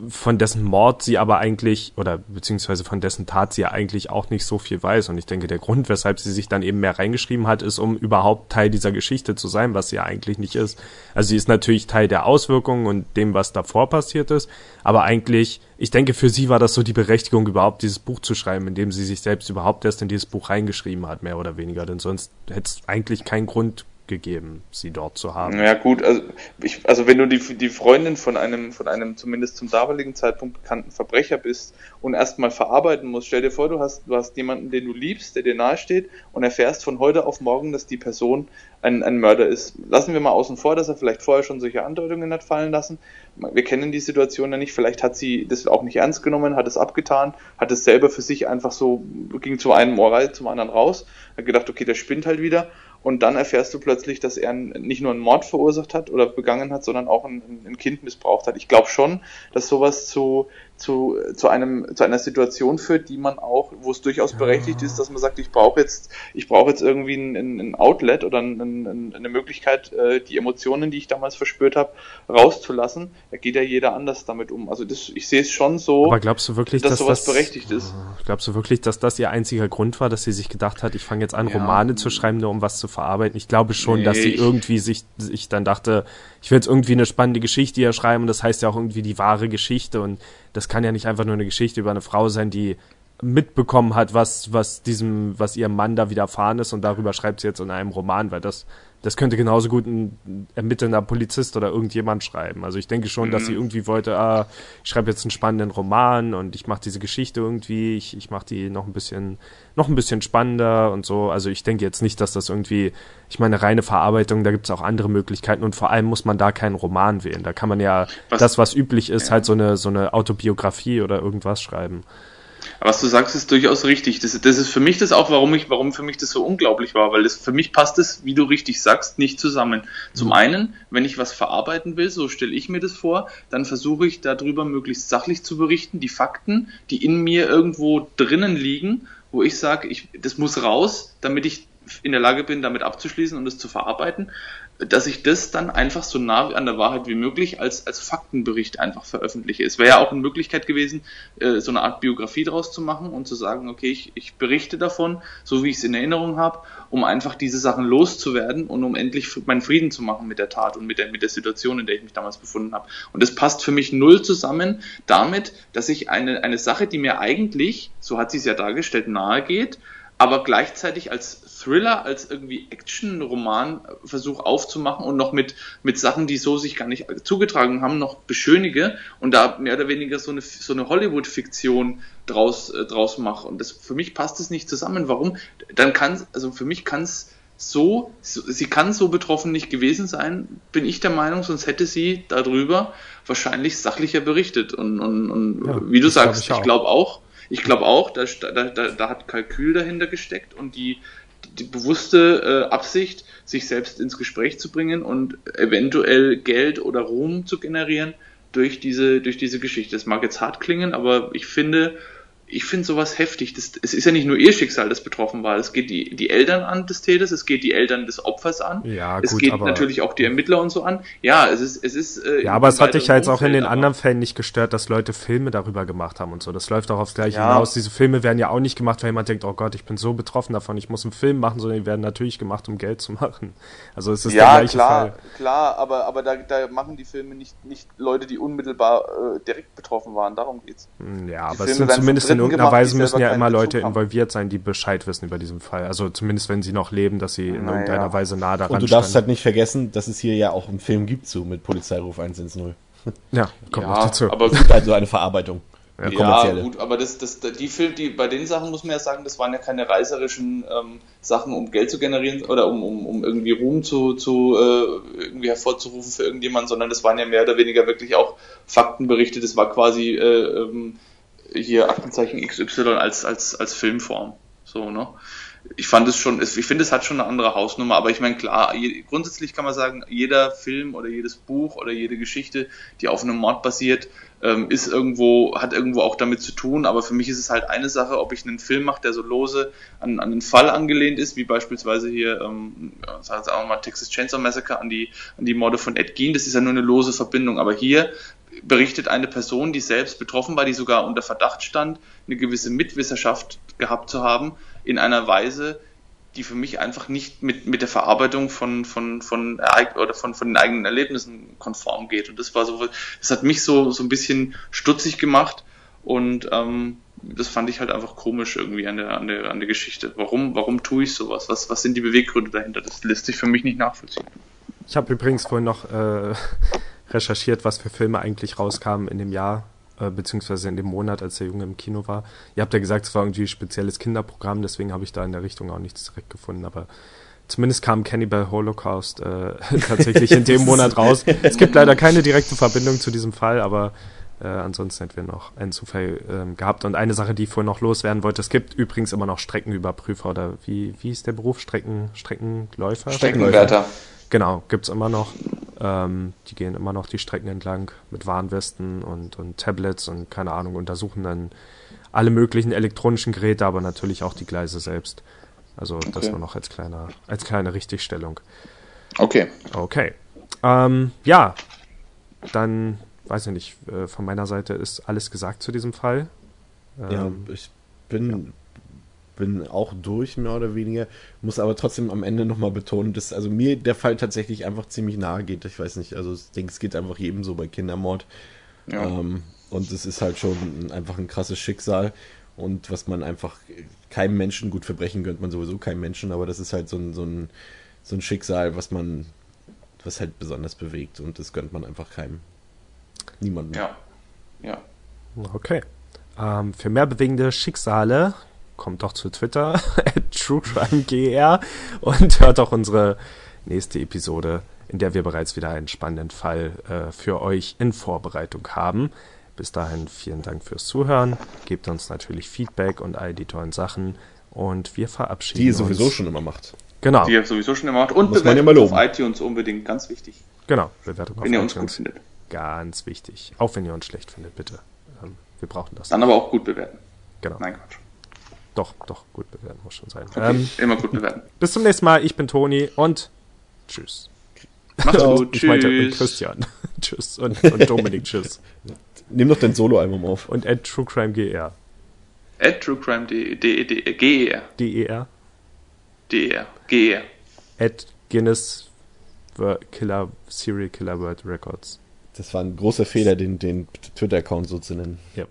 Speaker 1: von dessen Mord sie aber eigentlich, oder beziehungsweise von dessen Tat sie ja eigentlich auch nicht so viel weiß. Und ich denke, der Grund, weshalb sie sich dann eben mehr reingeschrieben hat, ist, um überhaupt Teil dieser Geschichte zu sein, was sie ja eigentlich nicht ist. Also sie ist natürlich Teil der Auswirkungen und dem, was davor passiert ist, aber eigentlich, ich denke, für sie war das so die Berechtigung, überhaupt dieses Buch zu schreiben, indem sie sich selbst überhaupt erst in dieses Buch reingeschrieben hat, mehr oder weniger. Denn sonst hätte es eigentlich keinen Grund gegeben, sie dort zu haben.
Speaker 3: Ja gut, also, ich, also wenn du die, die Freundin von einem, von einem zumindest zum damaligen Zeitpunkt bekannten Verbrecher bist und erstmal verarbeiten musst, stell dir vor, du hast, du hast jemanden, den du liebst, der dir nahesteht und erfährst von heute auf morgen, dass die Person ein, ein Mörder ist. Lassen wir mal außen vor, dass er vielleicht vorher schon solche Andeutungen hat fallen lassen. Wir kennen die Situation ja nicht, vielleicht hat sie das auch nicht ernst genommen, hat es abgetan, hat es selber für sich einfach so, ging zu einem Ohr rein, zum anderen raus, hat gedacht, okay, der spinnt halt wieder und dann erfährst du plötzlich, dass er nicht nur einen Mord verursacht hat oder begangen hat, sondern auch ein, ein Kind missbraucht hat. Ich glaube schon, dass sowas zu, zu, zu, einem, zu einer Situation führt, die man auch, wo es durchaus berechtigt ist, dass man sagt, ich brauche jetzt, ich brauche jetzt irgendwie ein, ein Outlet oder ein, ein, eine Möglichkeit, äh, die Emotionen, die ich damals verspürt habe, rauszulassen. Da geht ja jeder anders damit um. Also das, ich sehe es schon so,
Speaker 1: Aber glaubst du wirklich, dass, dass sowas
Speaker 3: das, berechtigt ist.
Speaker 1: Glaubst du wirklich, dass das ihr einziger Grund war, dass sie sich gedacht hat, ich fange jetzt an, ja. Romane zu schreiben, nur um was zu verarbeiten? Ich glaube schon, nee, dass sie irgendwie sich, sich dann dachte, ich will jetzt irgendwie eine spannende Geschichte hier schreiben und das heißt ja auch irgendwie die wahre Geschichte und das kann ja nicht einfach nur eine Geschichte über eine Frau sein, die mitbekommen hat, was, was diesem, was ihrem Mann da widerfahren ist und darüber schreibt sie jetzt in einem Roman, weil das das könnte genauso gut ein ermittelnder Polizist oder irgendjemand schreiben. Also ich denke schon, mhm. dass sie mhm. irgendwie wollte, ah, ich schreibe jetzt einen spannenden Roman und ich mache diese Geschichte irgendwie, ich, ich mache die noch ein bisschen, noch ein bisschen spannender und so. Also ich denke jetzt nicht, dass das irgendwie, ich meine, reine Verarbeitung, da gibt es auch andere Möglichkeiten und vor allem muss man da keinen Roman wählen. Da kann man ja was, das, was üblich ist, ja. halt so eine, so eine Autobiografie oder irgendwas schreiben.
Speaker 3: Was du sagst, ist durchaus richtig. Das, das ist für mich das auch, warum ich, warum für mich das so unglaublich war, weil das für mich passt es, wie du richtig sagst, nicht zusammen. Zum mhm. einen, wenn ich was verarbeiten will, so stelle ich mir das vor, dann versuche ich darüber möglichst sachlich zu berichten, die Fakten, die in mir irgendwo drinnen liegen, wo ich sage, ich, das muss raus, damit ich in der Lage bin, damit abzuschließen und es zu verarbeiten, dass ich das dann einfach so nah an der Wahrheit wie möglich als, als Faktenbericht einfach veröffentliche. Es wäre ja auch eine Möglichkeit gewesen, äh, so eine Art Biografie draus zu machen und zu sagen, okay, ich, ich berichte davon, so wie ich es in Erinnerung habe, um einfach diese Sachen loszuwerden und um endlich meinen Frieden zu machen mit der Tat und mit der, mit der Situation, in der ich mich damals befunden habe. Und das passt für mich null zusammen damit, dass ich eine, eine Sache, die mir eigentlich, so hat sie es ja dargestellt, nahe geht, aber gleichzeitig als Thriller, als irgendwie Action-Roman versuche aufzumachen und noch mit, mit Sachen, die so sich gar nicht zugetragen haben, noch beschönige und da mehr oder weniger so eine, so eine Hollywood-Fiktion draus, äh, draus mache. Und das, für mich passt es nicht zusammen. Warum? Dann kann also für mich kann es so, sie kann so betroffen nicht gewesen sein, bin ich der Meinung, sonst hätte sie darüber wahrscheinlich sachlicher berichtet. Und, und, und ja, wie du sagst, glaub ich, ich glaube auch, ich glaube auch, da, da, da, hat Kalkül dahinter gesteckt und die, die bewusste äh, Absicht, sich selbst ins Gespräch zu bringen und eventuell Geld oder Ruhm zu generieren durch diese, durch diese Geschichte. Das mag jetzt hart klingen, aber ich finde, ich finde sowas heftig. Das, es ist ja nicht nur ihr Schicksal, das betroffen war. Es geht die, die Eltern an des Täters, es geht die Eltern des Opfers an. Ja, es gut, geht natürlich auch die Ermittler und so an. Ja, es ist, es ist.
Speaker 1: Äh, ja, aber es hat dich ja jetzt auch in den anderen Fällen nicht gestört, dass Leute Filme darüber gemacht haben und so. Das läuft auch aufs Gleiche ja. hinaus. Diese Filme werden ja auch nicht gemacht, weil jemand denkt, oh Gott, ich bin so betroffen davon, ich muss einen Film machen, sondern die werden natürlich gemacht, um Geld zu machen. Also es ist ja, der gleiche
Speaker 3: klar,
Speaker 1: Fall.
Speaker 3: klar, aber, aber da, da machen die Filme nicht, nicht Leute, die unmittelbar äh, direkt betroffen waren. Darum geht's.
Speaker 1: Hm, ja, die aber Filme es sind zumindest in irgendeiner Weise müssen ja immer Leute involviert sein, die Bescheid wissen über diesen Fall. Also zumindest wenn sie noch leben, dass sie in naja. irgendeiner Weise nah daran
Speaker 2: sind. Und du darfst standen. halt nicht vergessen, dass es hier ja auch einen Film gibt zu mit Polizeiruf 110.
Speaker 1: Ja, kommt ja, noch dazu.
Speaker 2: Aber gut, also eine Verarbeitung.
Speaker 3: Ja, ja gut, aber das, das, die Film, die, bei den Sachen muss man ja sagen, das waren ja keine reißerischen ähm, Sachen, um Geld zu generieren oder um, um, um irgendwie Ruhm zu, zu äh, irgendwie hervorzurufen für irgendjemanden, sondern das waren ja mehr oder weniger wirklich auch Faktenberichte. Das war quasi äh, ähm, hier Aktenzeichen XY als, als, als Filmform. So, ne? Ich fand es schon, ich finde, es hat schon eine andere Hausnummer, aber ich meine, klar, je, grundsätzlich kann man sagen, jeder Film oder jedes Buch oder jede Geschichte, die auf einem Mord basiert, ähm, ist irgendwo, hat irgendwo auch damit zu tun, aber für mich ist es halt eine Sache, ob ich einen Film mache, der so lose an, an den Fall angelehnt ist, wie beispielsweise hier, ähm, sagen wir mal, Texas Chainsaw Massacre an die, an die Morde von Ed Gein, das ist ja nur eine lose Verbindung, aber hier berichtet eine Person, die selbst betroffen war, die sogar unter Verdacht stand, eine gewisse Mitwisserschaft gehabt zu haben, in einer Weise, die für mich einfach nicht mit, mit der Verarbeitung von, von, von, oder von, von den eigenen Erlebnissen konform geht. Und das war so, das hat mich so, so ein bisschen stutzig gemacht und ähm, das fand ich halt einfach komisch irgendwie an der, an der, an der Geschichte. Warum, warum tue ich sowas? Was, was sind die Beweggründe dahinter? Das lässt sich für mich nicht nachvollziehen.
Speaker 1: Ich habe übrigens vorhin noch äh, recherchiert, was für Filme eigentlich rauskamen in dem Jahr, äh, beziehungsweise in dem Monat, als der Junge im Kino war. Ihr habt ja gesagt, es war irgendwie ein spezielles Kinderprogramm, deswegen habe ich da in der Richtung auch nichts direkt gefunden, aber zumindest kam Cannibal Holocaust äh, tatsächlich in dem Monat raus. Es gibt leider keine direkte Verbindung zu diesem Fall, aber äh, ansonsten hätten wir noch einen Zufall ähm, gehabt. Und eine Sache, die ich vorhin noch loswerden wollte, es gibt übrigens immer noch Streckenüberprüfer oder wie, wie ist der Beruf? Strecken, Streckenläufer?
Speaker 3: Streckenwärter.
Speaker 1: Genau, gibt's immer noch. Ähm, die gehen immer noch die Strecken entlang mit Warnwesten und, und Tablets und keine Ahnung, untersuchen dann alle möglichen elektronischen Geräte, aber natürlich auch die Gleise selbst. Also okay. das nur noch als kleiner, als kleine Richtigstellung.
Speaker 3: Okay.
Speaker 1: Okay. Ähm, ja, dann weiß ich nicht, äh, von meiner Seite ist alles gesagt zu diesem Fall.
Speaker 2: Ähm, ja, ich bin ja bin auch durch, mehr oder weniger. Muss aber trotzdem am Ende nochmal betonen, dass also mir der Fall tatsächlich einfach ziemlich nahe geht. Ich weiß nicht, also ich denke, es geht einfach jedem so bei Kindermord. Ja. Ähm, und es ist halt schon einfach ein krasses Schicksal. Und was man einfach keinem Menschen, gut verbrechen gönnt man sowieso keinem Menschen, aber das ist halt so ein, so ein, so ein Schicksal, was man, was halt besonders bewegt. Und das gönnt man einfach keinem. Niemandem.
Speaker 3: Ja. Ja.
Speaker 1: Okay. Ähm, für mehr bewegende Schicksale kommt doch zu Twitter, at TrueCrimeGR und hört auch unsere nächste Episode, in der wir bereits wieder einen spannenden Fall äh, für euch in Vorbereitung haben. Bis dahin vielen Dank fürs Zuhören. Gebt uns natürlich Feedback und all die tollen Sachen. Und wir verabschieden
Speaker 2: Die ihr sowieso schon immer macht.
Speaker 1: Genau.
Speaker 3: Die ihr sowieso schon immer macht. Und Muss Bewertung auf iTunes unbedingt, ganz wichtig.
Speaker 1: Genau, Bewertung
Speaker 3: wenn auf ihr uns gut findet.
Speaker 1: Ganz wichtig. Auch wenn ihr uns schlecht findet, bitte. Ähm, wir brauchen das.
Speaker 3: Dann aber auch gut bewerten.
Speaker 1: Genau.
Speaker 3: Nein, Quatsch.
Speaker 1: Doch, doch, gut bewerten muss schon sein.
Speaker 3: Okay, ähm, immer gut bewerten.
Speaker 1: Bis zum nächsten Mal. Ich bin Toni und tschüss.
Speaker 3: Mach's gut.
Speaker 1: Ich tschüss. meinte mit Christian. tschüss. Und, und Dominik, tschüss.
Speaker 2: Nimm doch dein Solo-Album auf.
Speaker 1: Und at TrueCrimeGR.
Speaker 3: At TrueCrimeGER. DER.
Speaker 1: DER.
Speaker 3: DER. GER.
Speaker 1: At Guinness Killer, Serial Killer World Records.
Speaker 2: Das war ein großer Fehler, den, den Twitter-Account so zu nennen.
Speaker 1: Ja.